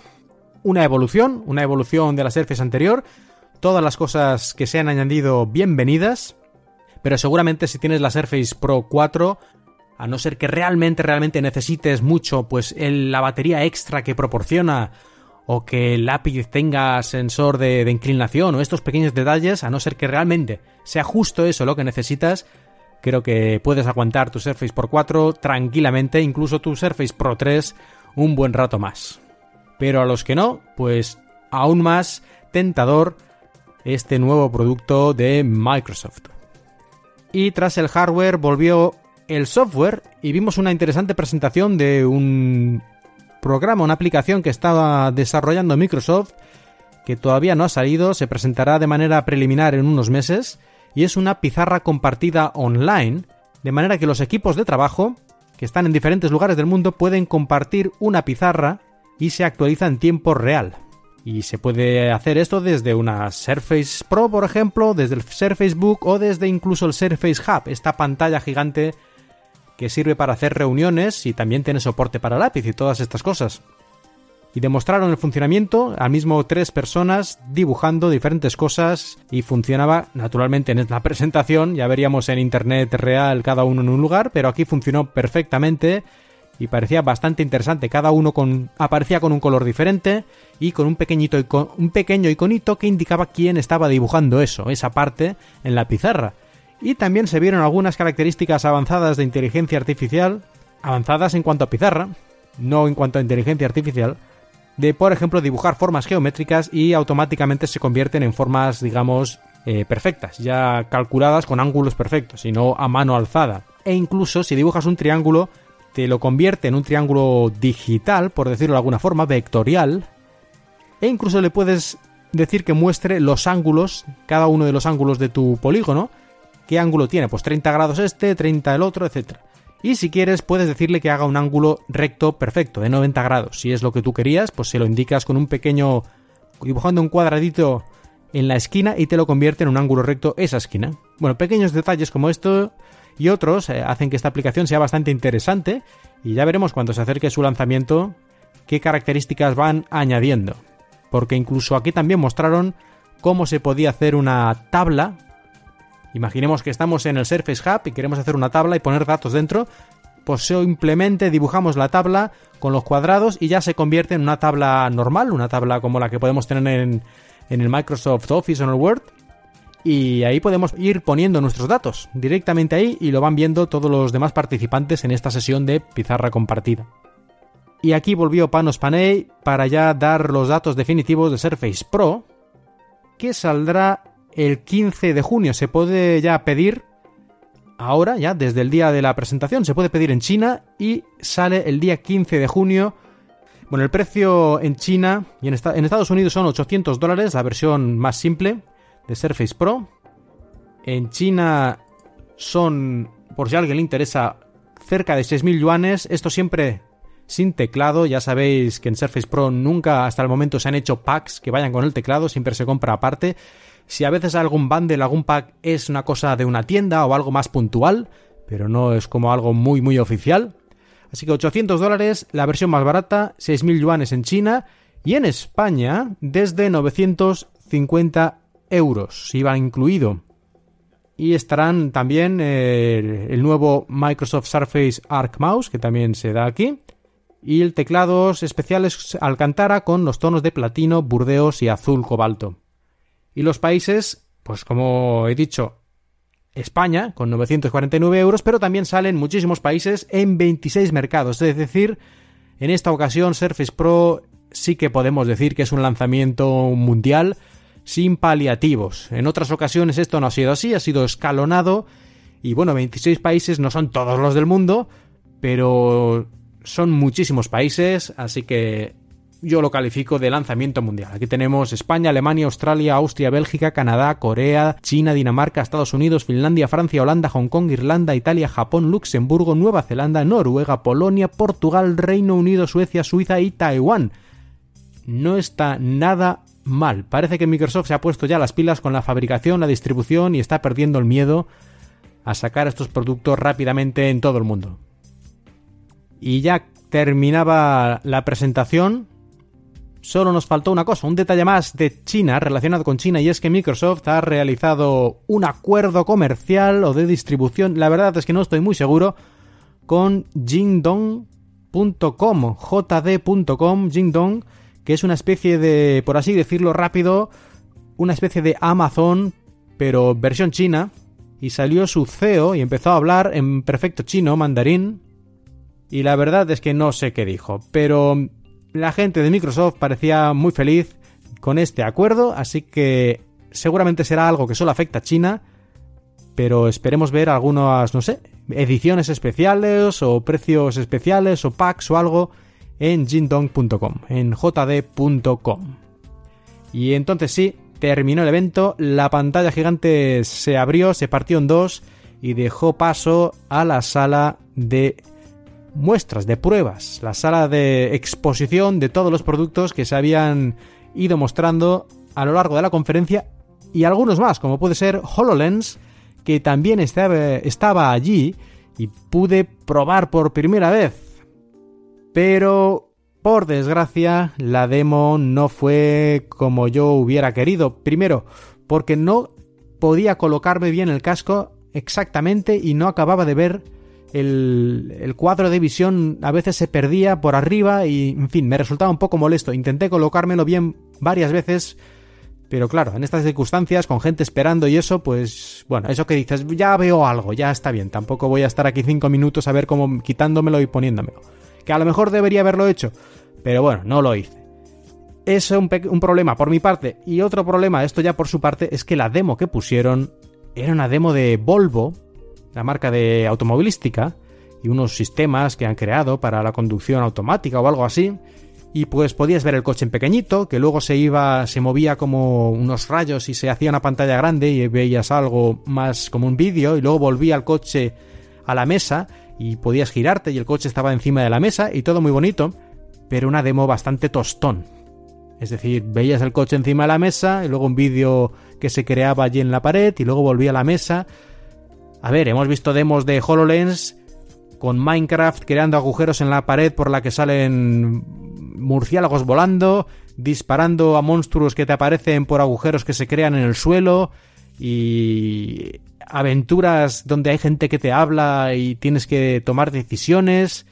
una evolución, una evolución de la Surface anterior, todas las cosas que se han añadido bienvenidas, pero seguramente si tienes la Surface Pro 4, a no ser que realmente, realmente necesites mucho, pues la batería extra que proporciona o que el lápiz tenga sensor de, de, inclinación o estos pequeños detalles, a no ser que realmente sea justo eso lo que necesitas, creo que puedes aguantar tu Surface Pro 4 tranquilamente, incluso tu Surface Pro 3 un buen rato más. Pero a los que no, pues aún más tentador este nuevo producto de Microsoft. Y tras el hardware volvió el software y vimos una interesante presentación de un programa, una aplicación que estaba desarrollando Microsoft, que todavía no ha salido, se presentará de manera preliminar en unos meses, y es una pizarra compartida online, de manera que los equipos de trabajo, que están en diferentes lugares del mundo, pueden compartir una pizarra y se actualiza en tiempo real. Y se puede hacer esto desde una Surface Pro, por ejemplo, desde el Surface Book o desde incluso el Surface Hub, esta pantalla gigante que sirve para hacer reuniones y también tiene soporte para lápiz y todas estas cosas. Y demostraron el funcionamiento, al mismo tres personas dibujando diferentes cosas y funcionaba naturalmente en la *laughs* presentación, ya veríamos en internet real cada uno en un lugar, pero aquí funcionó perfectamente y parecía bastante interesante. Cada uno con, aparecía con un color diferente y con un, pequeñito un pequeño iconito que indicaba quién estaba dibujando eso, esa parte en la pizarra. Y también se vieron algunas características avanzadas de inteligencia artificial, avanzadas en cuanto a pizarra, no en cuanto a inteligencia artificial, de por ejemplo dibujar formas geométricas y automáticamente se convierten en formas, digamos, eh, perfectas, ya calculadas con ángulos perfectos y no a mano alzada. E incluso si dibujas un triángulo, te lo convierte en un triángulo digital, por decirlo de alguna forma, vectorial, e incluso le puedes decir que muestre los ángulos, cada uno de los ángulos de tu polígono, qué ángulo tiene, pues 30 grados este, 30 el otro, etc. Y si quieres puedes decirle que haga un ángulo recto perfecto, de 90 grados. Si es lo que tú querías, pues se lo indicas con un pequeño, dibujando un cuadradito en la esquina y te lo convierte en un ángulo recto esa esquina. Bueno, pequeños detalles como esto y otros eh, hacen que esta aplicación sea bastante interesante y ya veremos cuando se acerque su lanzamiento qué características van añadiendo. Porque incluso aquí también mostraron cómo se podía hacer una tabla. Imaginemos que estamos en el Surface Hub y queremos hacer una tabla y poner datos dentro. Pues simplemente dibujamos la tabla con los cuadrados y ya se convierte en una tabla normal, una tabla como la que podemos tener en, en el Microsoft Office o en el Word y ahí podemos ir poniendo nuestros datos directamente ahí y lo van viendo todos los demás participantes en esta sesión de pizarra compartida. Y aquí volvió Panos Panay para ya dar los datos definitivos de Surface Pro, que saldrá el 15 de junio. Se puede ya pedir ahora, ya desde el día de la presentación, se puede pedir en China y sale el día 15 de junio. Bueno, el precio en China y en, Estados Unidos son 800 dólares, la versión más simple, de Surface Pro. En China son, por si a alguien le interesa, cerca de 6.000 yuanes. Esto siempre sin teclado. Ya sabéis que en Surface Pro nunca hasta el momento se han hecho packs que vayan con el teclado, siempre se compra aparte. Si a veces algún bundle, algún pack es una cosa de una tienda o algo más puntual, pero no es como algo muy muy oficial. Así que 800 dólares, la versión más barata, 6.000 yuanes en China y en España desde 950 euros, iba incluido. Y estarán también eh, el nuevo Microsoft Surface Arc Mouse, que también se da aquí. Y el teclados especiales Alcantara con los tonos de platino, burdeos y azul cobalto. Y los países, pues como he dicho, España con 949 euros, pero también salen muchísimos países en 26 mercados. Es decir, en esta ocasión Surface Pro sí que podemos decir que es un lanzamiento mundial sin paliativos. En otras ocasiones esto no ha sido así, ha sido escalonado y bueno, 26 países no son todos los del mundo, pero son muchísimos países, así que yo lo califico de lanzamiento mundial. Aquí tenemos España, Alemania, Australia, Austria, Bélgica, Canadá, Corea, China, Dinamarca, Estados Unidos, Finlandia, Francia, Holanda, Hong Kong, Irlanda, Italia, Japón, Luxemburgo, Nueva Zelanda, Noruega, Polonia, Portugal, Reino Unido, Suecia, Suiza y Taiwán. No está nada mal. Parece que Microsoft se ha puesto ya las pilas con la fabricación, la distribución y está perdiendo el miedo a sacar estos productos rápidamente en todo el mundo. Y ya terminaba la presentación. Solo nos faltó una cosa, un detalle más de China relacionado con China y es que Microsoft ha realizado un acuerdo comercial o de distribución, la verdad es que no estoy muy seguro, con Jingdong.com, jd.com, Jingdong, que es una especie de, por así decirlo rápido, una especie de Amazon, pero versión china, y salió su CEO y empezó a hablar en perfecto chino, mandarín, y la verdad es que no sé qué dijo, pero la gente de Microsoft parecía muy feliz con este acuerdo, así que seguramente será algo que solo afecta a China, pero esperemos ver algunas, no sé, ediciones especiales o precios especiales o packs o algo en jindong.com, en jd.com. Y entonces sí, terminó el evento, la pantalla gigante se abrió, se partió en dos y dejó paso a la sala de muestras, de pruebas, la sala de exposición de todos los productos que se habían ido mostrando a lo largo de la conferencia y algunos más, como puede ser HoloLens, que también estaba, estaba allí y pude probar por primera vez pero, por desgracia, la demo no fue como yo hubiera querido. Primero, porque no podía colocarme bien el casco exactamente y no acababa de ver el, el, cuadro de visión a veces se perdía por arriba y, en fin, me resultaba un poco molesto. Intenté colocármelo bien varias veces, pero claro, en estas circunstancias, con gente esperando y eso, pues, bueno, eso que dices, ya veo algo, ya está bien. Tampoco voy a estar aquí cinco minutos a ver cómo quitándomelo y poniéndomelo que a lo mejor debería haberlo hecho, pero bueno, no lo hice. Es un, problema por mi parte. Y otro problema, esto ya por su parte, es que la demo que pusieron era una demo de Volvo, la marca de automovilística, y unos sistemas que han creado para la conducción automática o algo así. Y pues podías ver el coche en pequeñito, que luego se iba, se movía como unos rayos y se hacía una pantalla grande y veías algo más como un vídeo, y luego volvía el coche a la mesa y podías girarte y el coche estaba encima de la mesa y todo muy bonito, pero una demo bastante tostón. Es decir, veías el coche encima de la mesa y luego un vídeo que se creaba allí en la pared y luego volvía a la mesa. A ver, hemos visto demos de HoloLens con Minecraft creando agujeros en la pared por la que salen murciélagos volando, disparando a monstruos que te aparecen por agujeros que se crean en el suelo y aventuras donde hay gente que te habla y tienes que tomar decisiones,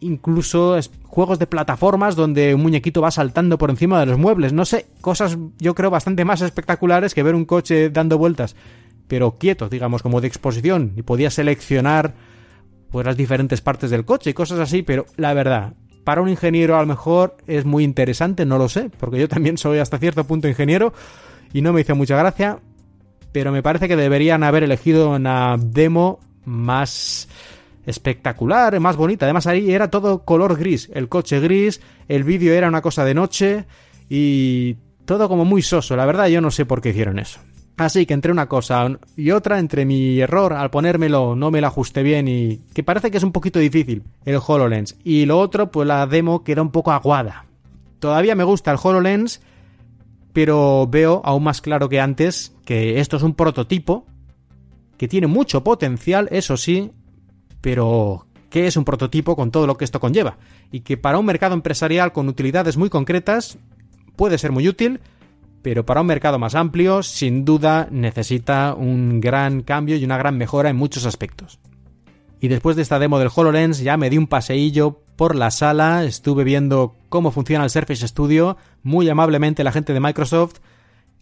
incluso juegos de plataformas donde un muñequito va saltando por encima de los muebles, no sé, cosas yo creo bastante más espectaculares que ver un coche dando vueltas, pero quieto, digamos, como de exposición, y podías seleccionar pues las diferentes partes del coche y cosas así, pero la verdad, para un ingeniero a lo mejor es muy interesante, no lo sé, porque yo también soy hasta cierto punto ingeniero. Y no me hizo mucha gracia, pero me parece que deberían haber elegido una demo más espectacular, más bonita. Además ahí era todo color gris, el coche gris, el vídeo era una cosa de noche y todo como muy soso. La verdad yo no sé por qué hicieron eso. Así que entre una cosa y otra, entre mi error al ponérmelo no me lo ajusté bien y que parece que es un poquito difícil el HoloLens. Y lo otro, pues la demo queda un poco aguada. Todavía me gusta el HoloLens, pero veo aún más claro que antes que esto es un prototipo que tiene mucho potencial, eso sí, pero que es un prototipo con todo lo que esto conlleva y que para un mercado empresarial con utilidades muy concretas puede ser muy útil, pero para un mercado más amplio, sin duda necesita un gran cambio y una gran mejora en muchos aspectos. Y después de esta demo del HoloLens ya me di un paseillo por la sala, estuve viendo cómo funciona el Surface Studio, muy amablemente la gente de Microsoft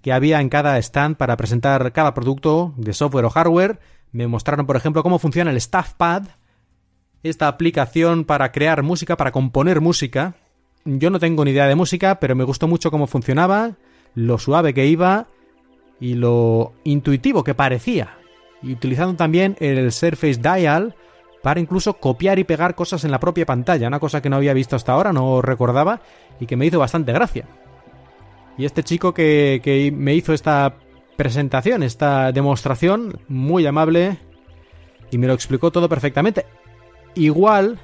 que había en cada stand para presentar cada producto de software o hardware. Me mostraron, por ejemplo, cómo funciona el StaffPad, esta aplicación para crear música, para componer música. Yo no tengo ni idea de música, pero me gustó mucho cómo funcionaba lo suave que iba y lo intuitivo que parecía. Y utilizando también el Surface Dial para incluso copiar y pegar cosas en la propia pantalla, una cosa que no había visto hasta ahora, no recordaba y que me hizo bastante gracia. Y este chico que, que me hizo esta presentación, esta demostración, muy amable y me lo explicó todo perfectamente. Igual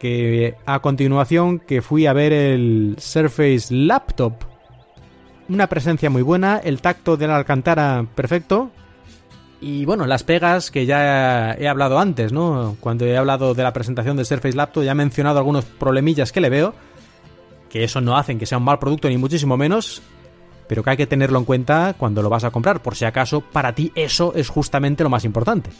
que a continuación que fui a ver el Surface Laptop una presencia muy buena, el tacto de la alcantara perfecto. Y bueno, las pegas que ya he hablado antes, ¿no? Cuando he hablado de la presentación del Surface Laptop ya he mencionado algunos problemillas que le veo, que eso no hacen que sea un mal producto ni muchísimo menos, pero que hay que tenerlo en cuenta cuando lo vas a comprar, por si acaso para ti eso es justamente lo más importante.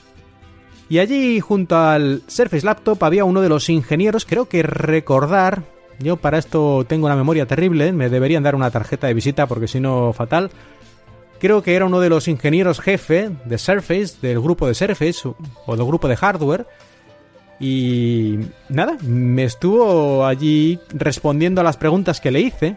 Y allí junto al Surface Laptop había uno de los ingenieros, creo que recordar, yo para esto tengo una memoria terrible, me deberían dar una tarjeta de visita porque si no, fatal. Creo que era uno de los ingenieros jefe de Surface, del grupo de Surface o del grupo de hardware. Y nada, me estuvo allí respondiendo a las preguntas que le hice.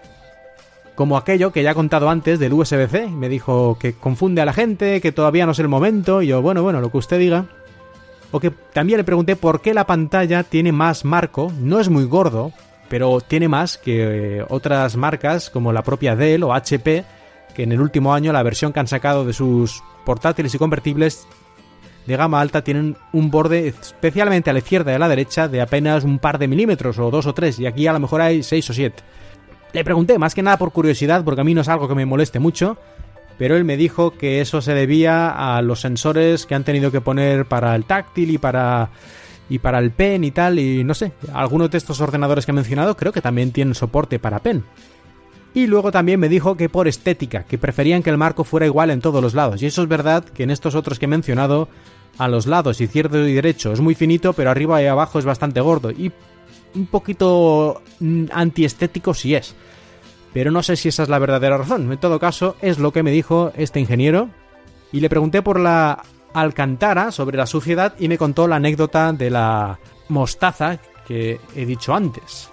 Como aquello que ya he contado antes del USB-C. Me dijo que confunde a la gente, que todavía no es el momento. Y yo, bueno, bueno, lo que usted diga. O que también le pregunté por qué la pantalla tiene más marco. No es muy gordo, pero tiene más que eh, otras marcas como la propia Dell o HP, que en el último año la versión que han sacado de sus portátiles y convertibles de gama alta tienen un borde especialmente a la izquierda y a la derecha de apenas un par de milímetros o dos o tres y aquí a lo mejor hay seis o siete. Le pregunté más que nada por curiosidad porque a mí no es algo que me moleste mucho, pero él me dijo que eso se debía a los sensores que han tenido que poner para el táctil y para y para el pen y tal, y no sé, algunos de estos ordenadores que he mencionado creo que también tienen soporte para pen. Y luego también me dijo que por estética, que preferían que el marco fuera igual en todos los lados. Y eso es verdad que en estos otros que he mencionado, a los lados, izquierdo y derecho, es muy finito, pero arriba y abajo es bastante gordo. Y un poquito mm, antiestético si es. Pero no sé si esa es la verdadera razón. En todo caso, es lo que me dijo este ingeniero. Y le pregunté por la Alcantara sobre la suciedad y me contó la anécdota de la mostaza que he dicho antes.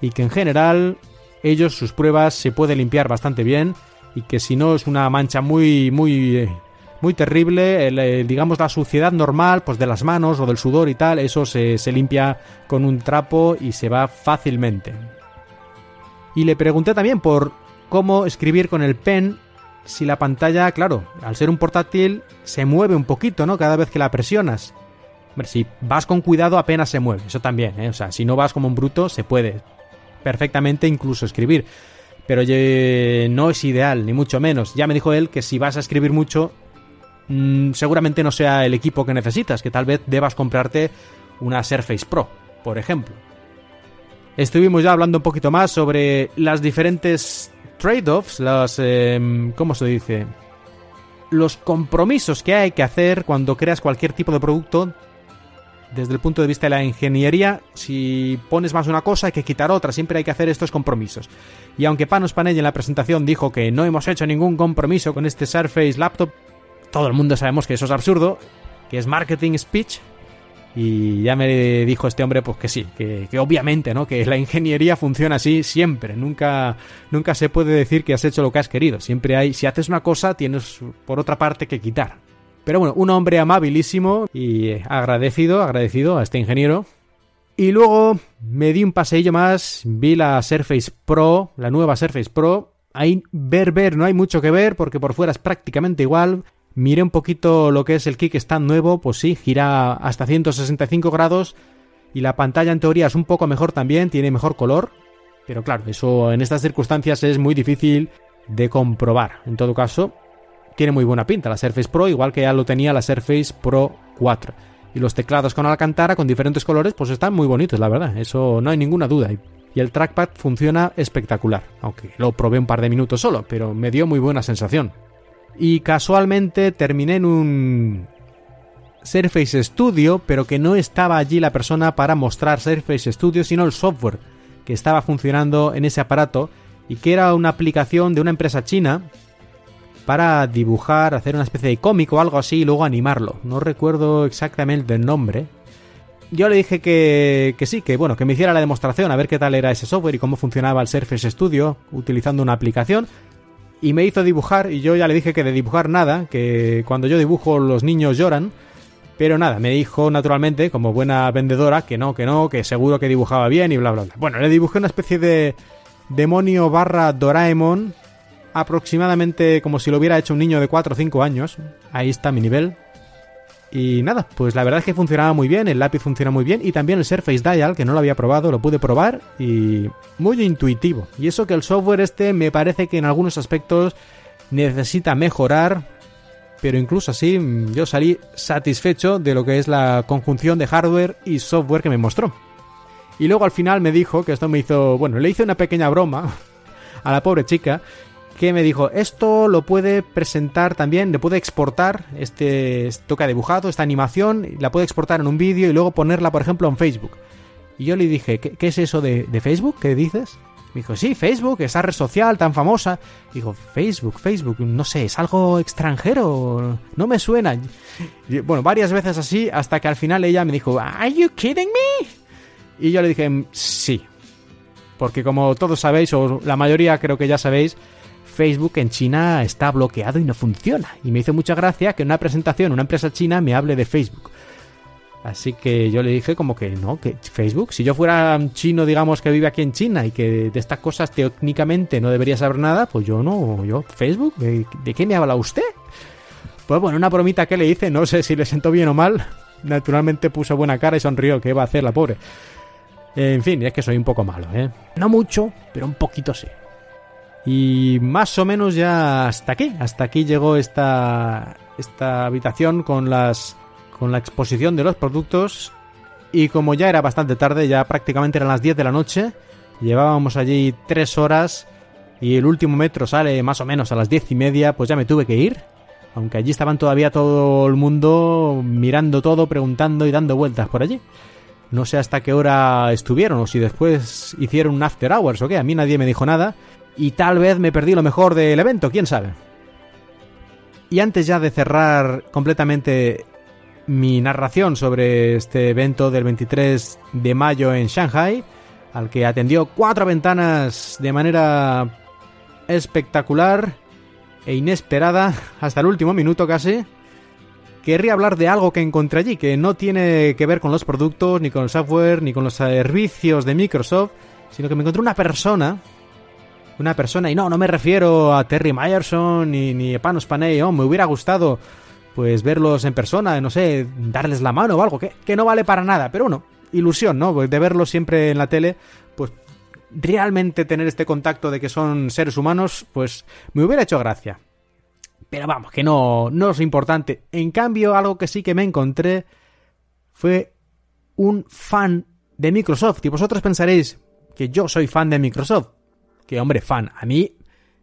Y que en general ellos sus pruebas se puede limpiar bastante bien y que si no es una mancha muy muy muy terrible, digamos la suciedad normal pues de las manos o del sudor y tal, eso se, se limpia con un trapo y se va fácilmente. Y le pregunté también por cómo escribir con el pen si la pantalla, claro, al ser un portátil, se mueve un poquito, ¿no? Cada vez que la presionas. si vas con cuidado apenas se mueve, eso también, ¿eh? O sea, si no vas como un bruto, se puede perfectamente incluso escribir. Pero no es ideal, ni mucho menos. Ya me dijo él que si vas a escribir mucho, mm, seguramente no sea el equipo que necesitas, que tal vez debas comprarte una Surface Pro, por ejemplo. Estuvimos ya hablando un poquito más sobre las diferentes trade-offs, los... Em, ¿Cómo se dice? Los compromisos que hay que hacer cuando creas cualquier tipo de producto desde el punto de vista de la ingeniería, si pones más una cosa hay que quitar otra, siempre hay que hacer estos compromisos. Y aunque Panos Panell en la presentación dijo que no hemos hecho ningún compromiso con este Surface Laptop, todo el mundo sabemos que eso es absurdo, que es marketing speech, y ya me dijo este hombre pues que sí, que, obviamente, ¿no? Que la ingeniería funciona así siempre. Nunca, nunca se puede decir que has hecho lo que has querido. Siempre hay, si haces una cosa, tienes por otra parte que quitar. Pero bueno, un hombre amabilísimo y agradecido, agradecido a este ingeniero. Y luego me di un paseillo más, vi la Surface Pro, la nueva Surface Pro, Ahí ver, ver, no hay mucho que ver porque por fuera es prácticamente igual. Miré un poquito lo que es el kickstand nuevo, pues sí, gira hasta 165 grados y la pantalla en teoría es un poco mejor también, tiene mejor color, pero claro, eso en estas circunstancias es muy difícil de comprobar. En todo caso, tiene muy buena pinta la Surface Pro, igual que ya lo tenía la Surface Pro 4. Y los teclados con Alcantara con diferentes colores, pues están muy bonitos, la verdad, eso no hay ninguna duda. Y el trackpad funciona espectacular, aunque lo probé un par de minutos solo, pero me dio muy buena sensación. Y casualmente terminé en un Surface Studio, pero que no estaba allí la persona para mostrar Surface Studio, sino el software que estaba funcionando en ese aparato y que era una aplicación de una empresa china para dibujar, hacer una especie de cómic o algo así y luego animarlo. No recuerdo exactamente el nombre. Yo le dije que, que sí, que bueno, que me hiciera la demostración a ver qué tal era ese software y cómo funcionaba el Surface Studio utilizando una aplicación y me hizo dibujar y yo ya le dije que de dibujar nada, que cuando yo dibujo los niños lloran, pero nada, me dijo naturalmente, como buena vendedora, que no, que no, que seguro que dibujaba bien y bla, bla, bla. Bueno, le dibujé una especie de demonio barra Doraemon, aproximadamente como si lo hubiera hecho un niño de 4 o 5 años. Ahí está mi nivel. Y nada, pues la verdad es que funcionaba muy bien, el lápiz funciona muy bien y también el Surface Dial, que no lo había probado, lo pude probar y muy intuitivo. Y eso que el software este me parece que en algunos aspectos necesita mejorar, pero incluso así mm, yo salí satisfecho de lo que es la conjunción de hardware y software que me mostró. Y luego al final me dijo, que esto me hizo, bueno, le hice una pequeña broma *laughs* a la pobre chica, que me dijo, esto lo puede presentar también, le puede exportar este toca dibujado, esta animación, la puede exportar en un vídeo y luego ponerla, por ejemplo, en Facebook. Y yo le dije, ¿qué, es eso de, de Facebook? ¿Qué dices? Me dijo, sí, Facebook, esa red social tan famosa. Digo, Facebook, Facebook, no sé, es algo extranjero, no me suena. bueno, varias veces así, hasta que al final ella me dijo, ¿Are you kidding me? Y yo le dije, sí. Porque como todos sabéis, o la mayoría creo que ya sabéis, Facebook en China está bloqueado y no funciona. Y me hizo mucha gracia que en una presentación una empresa china me hable de Facebook. Así que yo le dije como que no, que Facebook, si yo fuera un chino, digamos, que vive aquí en China y que de estas cosas técnicamente no debería saber nada, pues yo no, yo, Facebook, ¿de, qué me habla usted? Pues bueno, una bromita que le hice, no sé si le sentó bien o mal, naturalmente puso buena cara y sonrió, ¿qué va a hacer la pobre? En fin, es que soy un poco malo, ¿eh? No mucho, pero un poquito sí. Y más o menos ya hasta aquí, hasta aquí llegó esta, esta habitación con las con la exposición de los productos y como ya era bastante tarde, ya prácticamente eran las 10 de la noche, llevábamos allí 3 horas y el último metro sale más o menos a las 10 y media, pues ya me tuve que ir. Aunque allí estaban todavía todo el mundo mirando todo, preguntando y dando vueltas por allí. No sé hasta qué hora estuvieron o si después hicieron un after hours o qué, a mí nadie me dijo nada y tal vez me perdí lo mejor del evento, quién sabe. Y antes ya de cerrar completamente mi narración sobre este evento del 23 de mayo en Shanghai, al que atendió cuatro ventanas de manera espectacular e inesperada hasta el último minuto casi. Querría hablar de algo que encontré allí, que no tiene que ver con los productos, ni con el software, ni con los servicios de Microsoft, sino que me encontré una persona, una persona, y no, no me refiero a Terry Myerson ni, ni a Panos Panay, me hubiera gustado pues verlos en persona, no sé, darles la mano o algo, que, que no vale para nada, pero bueno, ilusión, ¿no? Pues de verlos siempre en la tele, pues realmente tener este contacto de que son seres humanos, pues me hubiera hecho gracia. Pero vamos, que no, no es importante. En cambio, algo que sí que me encontré fue un fan de Microsoft. Y vosotros pensaréis que yo soy fan de Microsoft. Que hombre, fan. A mí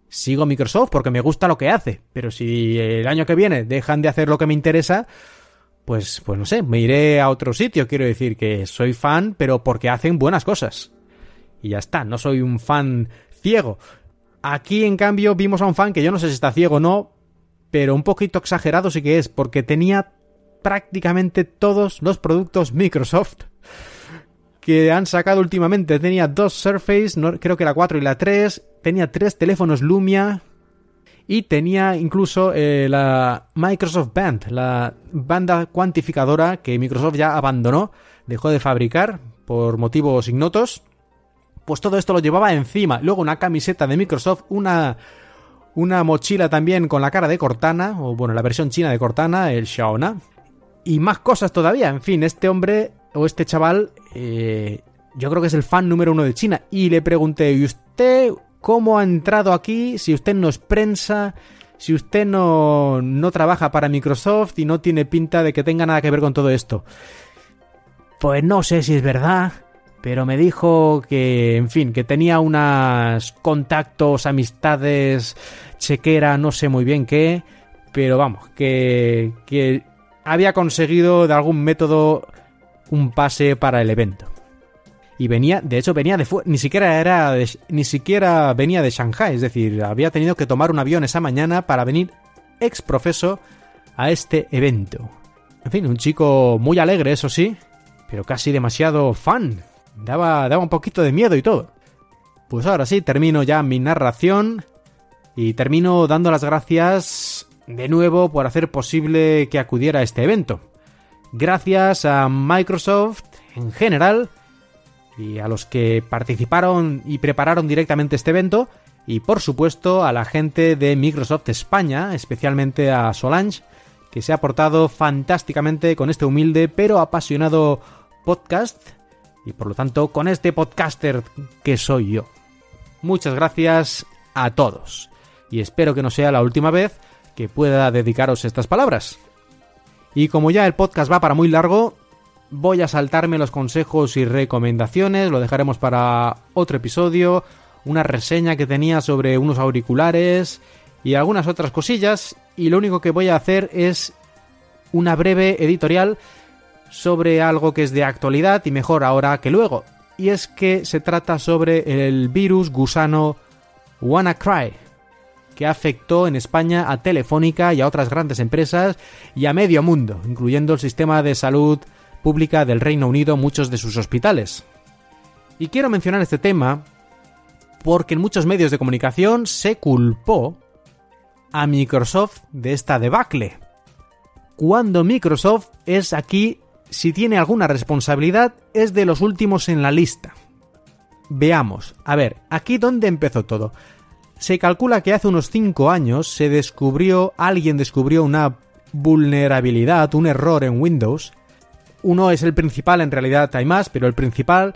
sigo Microsoft porque me gusta lo que hace, pero si el año que viene dejan de hacer lo que me interesa, pues, pues no sé, me iré a otro sitio. Quiero decir que soy fan, pero porque hacen buenas cosas. Y ya está, no soy un fan ciego. Aquí, en cambio, vimos a un fan que yo no sé si está ciego o no, pero un poquito exagerado sí que es, porque tenía prácticamente todos los productos Microsoft que han sacado últimamente. Tenía dos Surface, creo que la 4 y la 3, tenía tres teléfonos Lumia y tenía incluso eh, la Microsoft Band, la banda cuantificadora que Microsoft ya abandonó, dejó de fabricar por motivos ignotos, pues todo esto lo llevaba encima. Luego una camiseta de Microsoft, una, una mochila también con la cara de Cortana, o bueno, la versión china de Cortana, el Xiaona. Y más cosas todavía. En fin, este hombre o este chaval, eh, yo creo que es el fan número uno de China. Y le pregunté, ¿y usted cómo ha entrado aquí? Si usted no es prensa, si usted no, no trabaja para Microsoft y no tiene pinta de que tenga nada que ver con todo esto. Pues no sé si es verdad, pero me dijo que, en fin, que tenía unos contactos, amistades, chequera, no sé muy bien qué, pero vamos, que, que había conseguido de algún método un pase para el evento. Y venía, de hecho, venía de ni siquiera era ni siquiera venía de Shanghai, es decir, había tenido que tomar un avión esa mañana para venir ex profeso a este evento. En fin, un chico muy alegre, eso sí, pero casi demasiado fan. Daba, daba un poquito de miedo y todo. Pues ahora sí, termino ya mi narración y termino dando las gracias de nuevo por hacer posible que acudiera a este evento. Gracias a Microsoft en general y a los que participaron y prepararon directamente este evento y por supuesto a la gente de Microsoft España, especialmente a Solange, que se ha portado fantásticamente con este humilde pero apasionado podcast y por lo tanto con este podcaster que soy yo. Muchas gracias a todos y espero que no sea la última vez que pueda dedicaros estas palabras. Y como ya el podcast va para muy largo, voy a saltarme los consejos y recomendaciones, lo dejaremos para otro episodio, una reseña que tenía sobre unos auriculares y algunas otras cosillas, y lo único que voy a hacer es una breve editorial sobre algo que es de actualidad y mejor ahora que luego. Y es que se trata sobre el virus gusano WannaCry, que afectó en España a Telefónica y a otras grandes empresas y a medio mundo, incluyendo el sistema de salud pública del Reino Unido, muchos de sus hospitales. Y quiero mencionar este tema porque en muchos medios de comunicación se culpó a Microsoft de esta debacle. Cuando Microsoft es aquí si tiene alguna responsabilidad, es de los últimos en la lista. Veamos, a ver, aquí dónde empezó todo. Se calcula que hace unos 5 años se descubrió, alguien descubrió una vulnerabilidad, un error en Windows. Uno es el principal, en realidad hay más, pero el principal.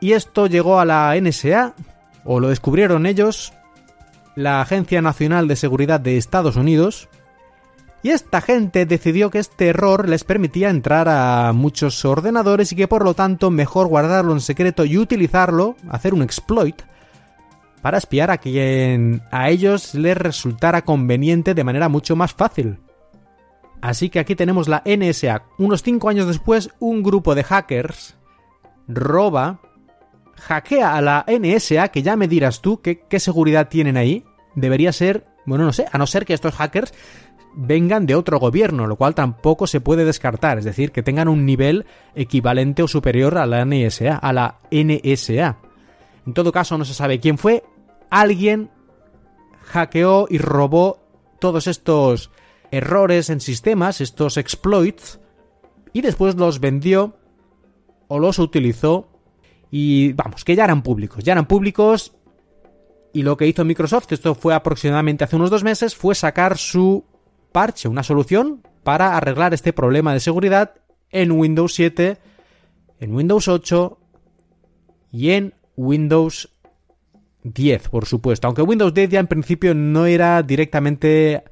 Y esto llegó a la NSA, o lo descubrieron ellos, la Agencia Nacional de Seguridad de Estados Unidos, y esta gente decidió que este error les permitía entrar a muchos ordenadores y que por lo tanto mejor guardarlo en secreto y utilizarlo, hacer un exploit, para espiar a quien a ellos les resultara conveniente de manera mucho más fácil. Así que aquí tenemos la NSA. Unos 5 años después, un grupo de hackers roba, hackea a la NSA, que ya me dirás tú qué, qué seguridad tienen ahí. Debería ser, bueno, no sé, a no ser que estos hackers vengan de otro gobierno, lo cual tampoco se puede descartar, es decir, que tengan un nivel equivalente o superior a la NSA, a la NSA. En todo caso, no se sabe quién fue, alguien hackeó y robó todos estos errores en sistemas, estos exploits, y después los vendió o los utilizó y vamos, que ya eran públicos, ya eran públicos. Y lo que hizo Microsoft, esto fue aproximadamente hace unos dos meses, fue sacar su parche, una solución para arreglar este problema de seguridad en Windows 7, en Windows 8 y en Windows 10, por supuesto. Aunque Windows 10 ya en principio no era directamente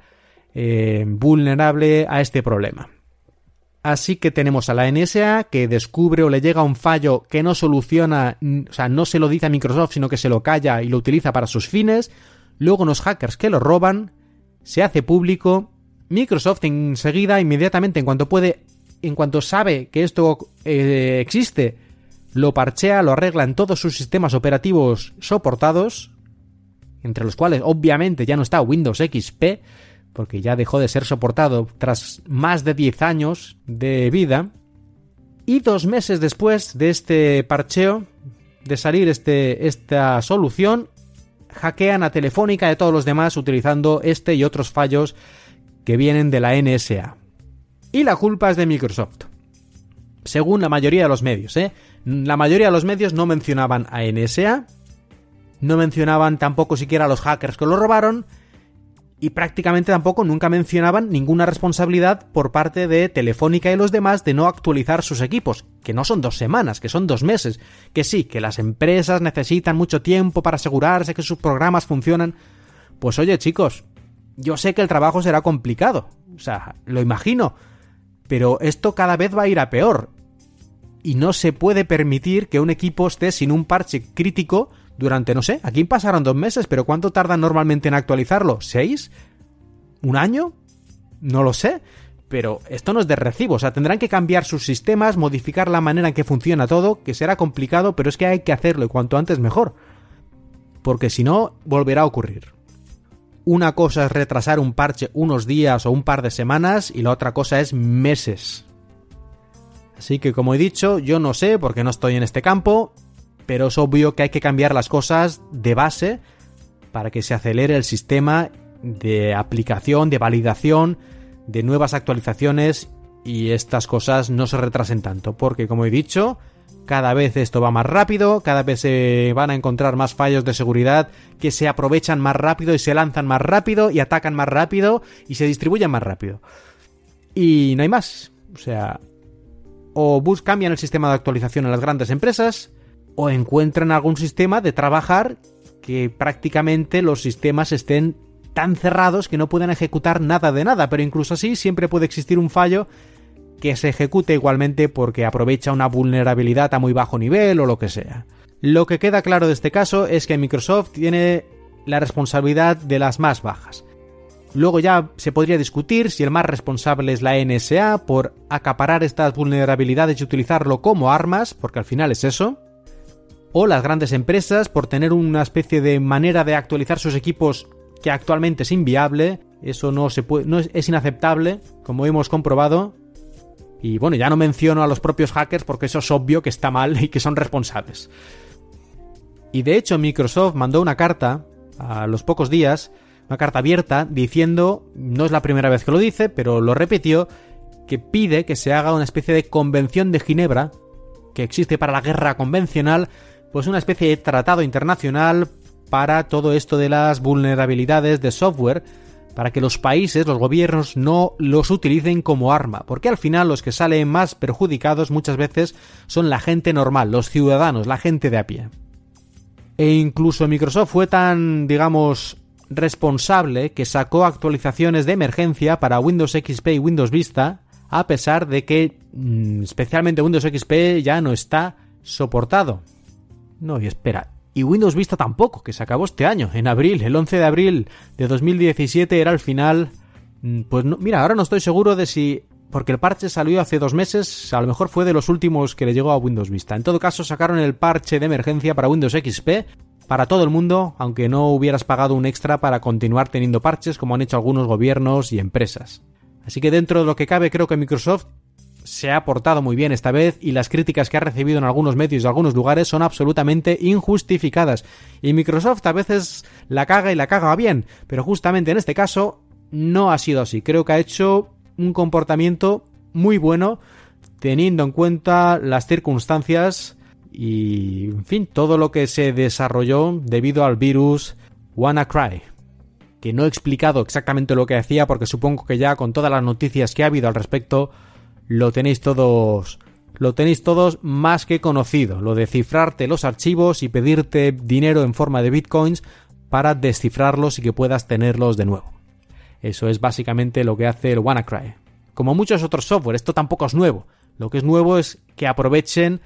eh, vulnerable a este problema. Así que tenemos a la NSA que descubre o le llega un fallo que no soluciona, o sea, no se lo dice a Microsoft, sino que se lo calla y lo utiliza para sus fines. Luego unos hackers que lo roban, se hace público Microsoft enseguida, inmediatamente, en cuanto puede, en cuanto sabe que esto eh, existe, lo parchea, lo arregla en todos sus sistemas operativos soportados, entre los cuales obviamente ya no está Windows XP, porque ya dejó de ser soportado tras más de 10 años de vida. Y dos meses después de este parcheo, de salir este, esta solución, hackean a Telefónica a todos los demás utilizando este y otros fallos que vienen de la NSA. Y la culpa es de Microsoft. Según la mayoría de los medios, ¿eh? La mayoría de los medios no mencionaban a NSA, no mencionaban tampoco siquiera a los hackers que lo robaron, y prácticamente tampoco nunca mencionaban ninguna responsabilidad por parte de Telefónica y los demás de no actualizar sus equipos, que no son dos semanas, que son dos meses, que sí, que las empresas necesitan mucho tiempo para asegurarse que sus programas funcionan. Pues oye chicos, yo sé que el trabajo será complicado, o sea, lo imagino, pero esto cada vez va a ir a peor. Y no se puede permitir que un equipo esté sin un parche crítico durante, no sé, aquí pasaron dos meses, pero ¿cuánto tardan normalmente en actualizarlo? ¿Seis? ¿Un año? No lo sé. Pero esto no es de recibo, o sea, tendrán que cambiar sus sistemas, modificar la manera en que funciona todo, que será complicado, pero es que hay que hacerlo y cuanto antes mejor. Porque si no, volverá a ocurrir. Una cosa es retrasar un parche unos días o un par de semanas y la otra cosa es meses. Así que como he dicho, yo no sé porque no estoy en este campo, pero es obvio que hay que cambiar las cosas de base para que se acelere el sistema de aplicación, de validación, de nuevas actualizaciones y estas cosas no se retrasen tanto, porque como he dicho, cada vez esto va más rápido, cada vez se van a encontrar más fallos de seguridad que se aprovechan más rápido y se lanzan más rápido y atacan más rápido y se distribuyen más rápido. Y no hay más. O sea, o bus cambian el sistema de actualización en las grandes empresas, o encuentran algún sistema de trabajar que prácticamente los sistemas estén tan cerrados que no puedan ejecutar nada de nada, pero incluso así siempre puede existir un fallo que se ejecute igualmente porque aprovecha una vulnerabilidad a muy bajo nivel o lo que sea. Lo que queda claro de este caso es que Microsoft tiene la responsabilidad de las más bajas. Luego ya se podría discutir si el más responsable es la NSA por acaparar estas vulnerabilidades y utilizarlo como armas, porque al final es eso, o las grandes empresas por tener una especie de manera de actualizar sus equipos que actualmente es inviable, eso no es inaceptable, como hemos comprobado. Y bueno, ya no menciono a los propios hackers porque eso es obvio que está mal y que son responsables. Y de hecho Microsoft mandó una carta a los pocos días, una carta abierta, diciendo, no es la primera vez que lo dice, pero lo repitió, que pide que se haga una especie de convención de Ginebra, que existe para la guerra convencional, pues una especie de tratado internacional para todo esto de las vulnerabilidades de software, para que los países, los gobiernos no los utilicen como arma, porque al final los que salen más perjudicados muchas veces son la gente normal, los ciudadanos, la gente de a pie. E incluso Microsoft fue tan, digamos, responsable que sacó actualizaciones de emergencia para Windows XP y Windows Vista, a pesar de que mm, especialmente Windows XP ya no está soportado. No, y espera. Y Windows Vista tampoco, que se acabó este año, en abril, el 11 de abril de 2017 era el final. Mm, pues no, mira, ahora no estoy seguro de si porque el parche salió hace dos meses, a lo mejor fue de los últimos que le llegó a Windows Vista. En todo caso, sacaron el parche de emergencia para Windows XP para todo el mundo, aunque no hubieras pagado un extra para continuar teniendo parches como han hecho algunos gobiernos y empresas. Así que dentro de lo que cabe, creo que Microsoft se ha portado muy bien esta vez y las críticas que ha recibido en algunos medios y algunos lugares son absolutamente injustificadas. Y Microsoft a veces la caga y la caga bien, pero justamente en este caso no ha sido así. Creo que ha hecho un comportamiento muy bueno teniendo en cuenta las circunstancias y, en fin, todo lo que se desarrolló debido al virus WannaCry. Que no he explicado exactamente lo que hacía porque supongo que ya con todas las noticias que ha habido al respecto lo tenéis todos lo tenéis todos más que conocido, lo de cifrarte los archivos y pedirte dinero en forma de bitcoins para descifrarlos y que puedas tenerlos de nuevo. Eso es básicamente lo que hace el WannaCry. Como muchos otros software, esto tampoco es nuevo. Lo que es nuevo es que aprovechen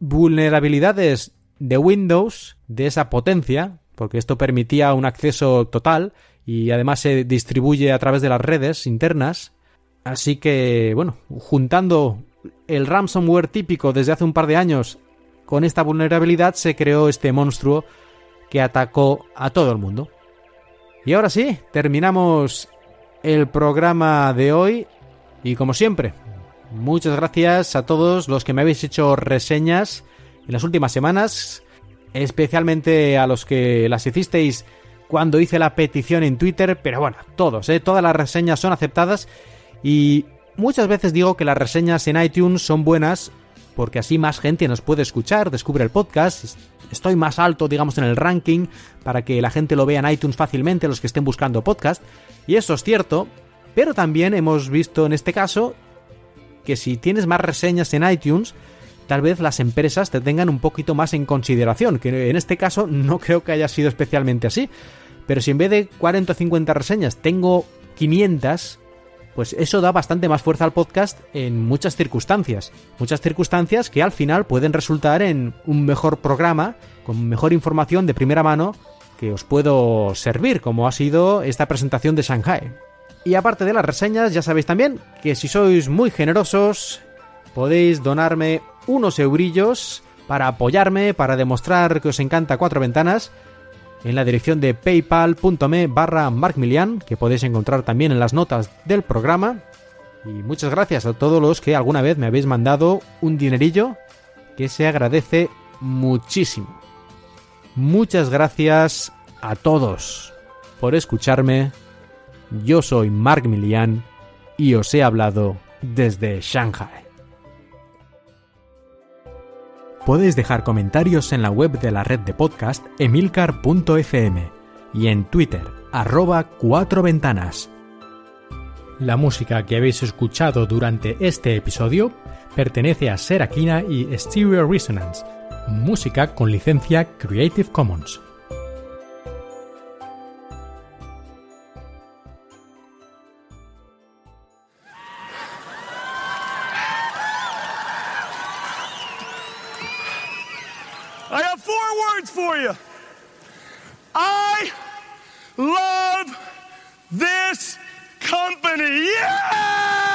vulnerabilidades de Windows de esa potencia, porque esto permitía un acceso total y además se distribuye a través de las redes internas Así que, bueno, juntando el ransomware típico desde hace un par de años con esta vulnerabilidad se creó este monstruo que atacó a todo el mundo. Y ahora sí, terminamos el programa de hoy y como siempre, muchas gracias a todos los que me habéis hecho reseñas en las últimas semanas, especialmente a los que las hicisteis cuando hice la petición en Twitter, pero bueno, todos, ¿eh? todas las reseñas son aceptadas y muchas veces digo que las reseñas en iTunes son buenas porque así más gente nos puede escuchar, descubre el podcast, estoy más alto, digamos, en el ranking para que la gente lo vea en iTunes fácilmente, los que estén buscando podcast. Y eso es cierto, pero también hemos visto en este caso que si tienes más reseñas en iTunes, tal vez las empresas te tengan un poquito más en consideración, que en este caso no *laughs* creo que haya sido especialmente así. Pero si en vez de 40 o 50 reseñas tengo 500, pues eso da bastante más fuerza al podcast en muchas circunstancias. Muchas circunstancias que al final pueden resultar en un mejor programa, con mejor información de primera mano que os puedo servir, como ha sido esta presentación de Shanghai. Y aparte de las reseñas, ya sabéis también que si sois muy generosos, podéis donarme unos eurillos para apoyarme, para demostrar que os encanta Cuatro Ventanas en la dirección de paypal.me barra markmilian, que podéis encontrar también en las notas del programa. Y muchas gracias a todos los que alguna vez me habéis mandado un dinerillo, que se agradece muchísimo. Muchas gracias a todos por escucharme. Yo soy Mark Milian y os he hablado desde Shanghai. Podéis dejar comentarios en la web de la red de podcast emilcar.fm y en Twitter, arroba cuatro ventanas. La música que habéis escuchado durante este episodio pertenece a Serakina y Stereo Resonance, música con licencia Creative Commons. Words for you. I love this company. Yeah!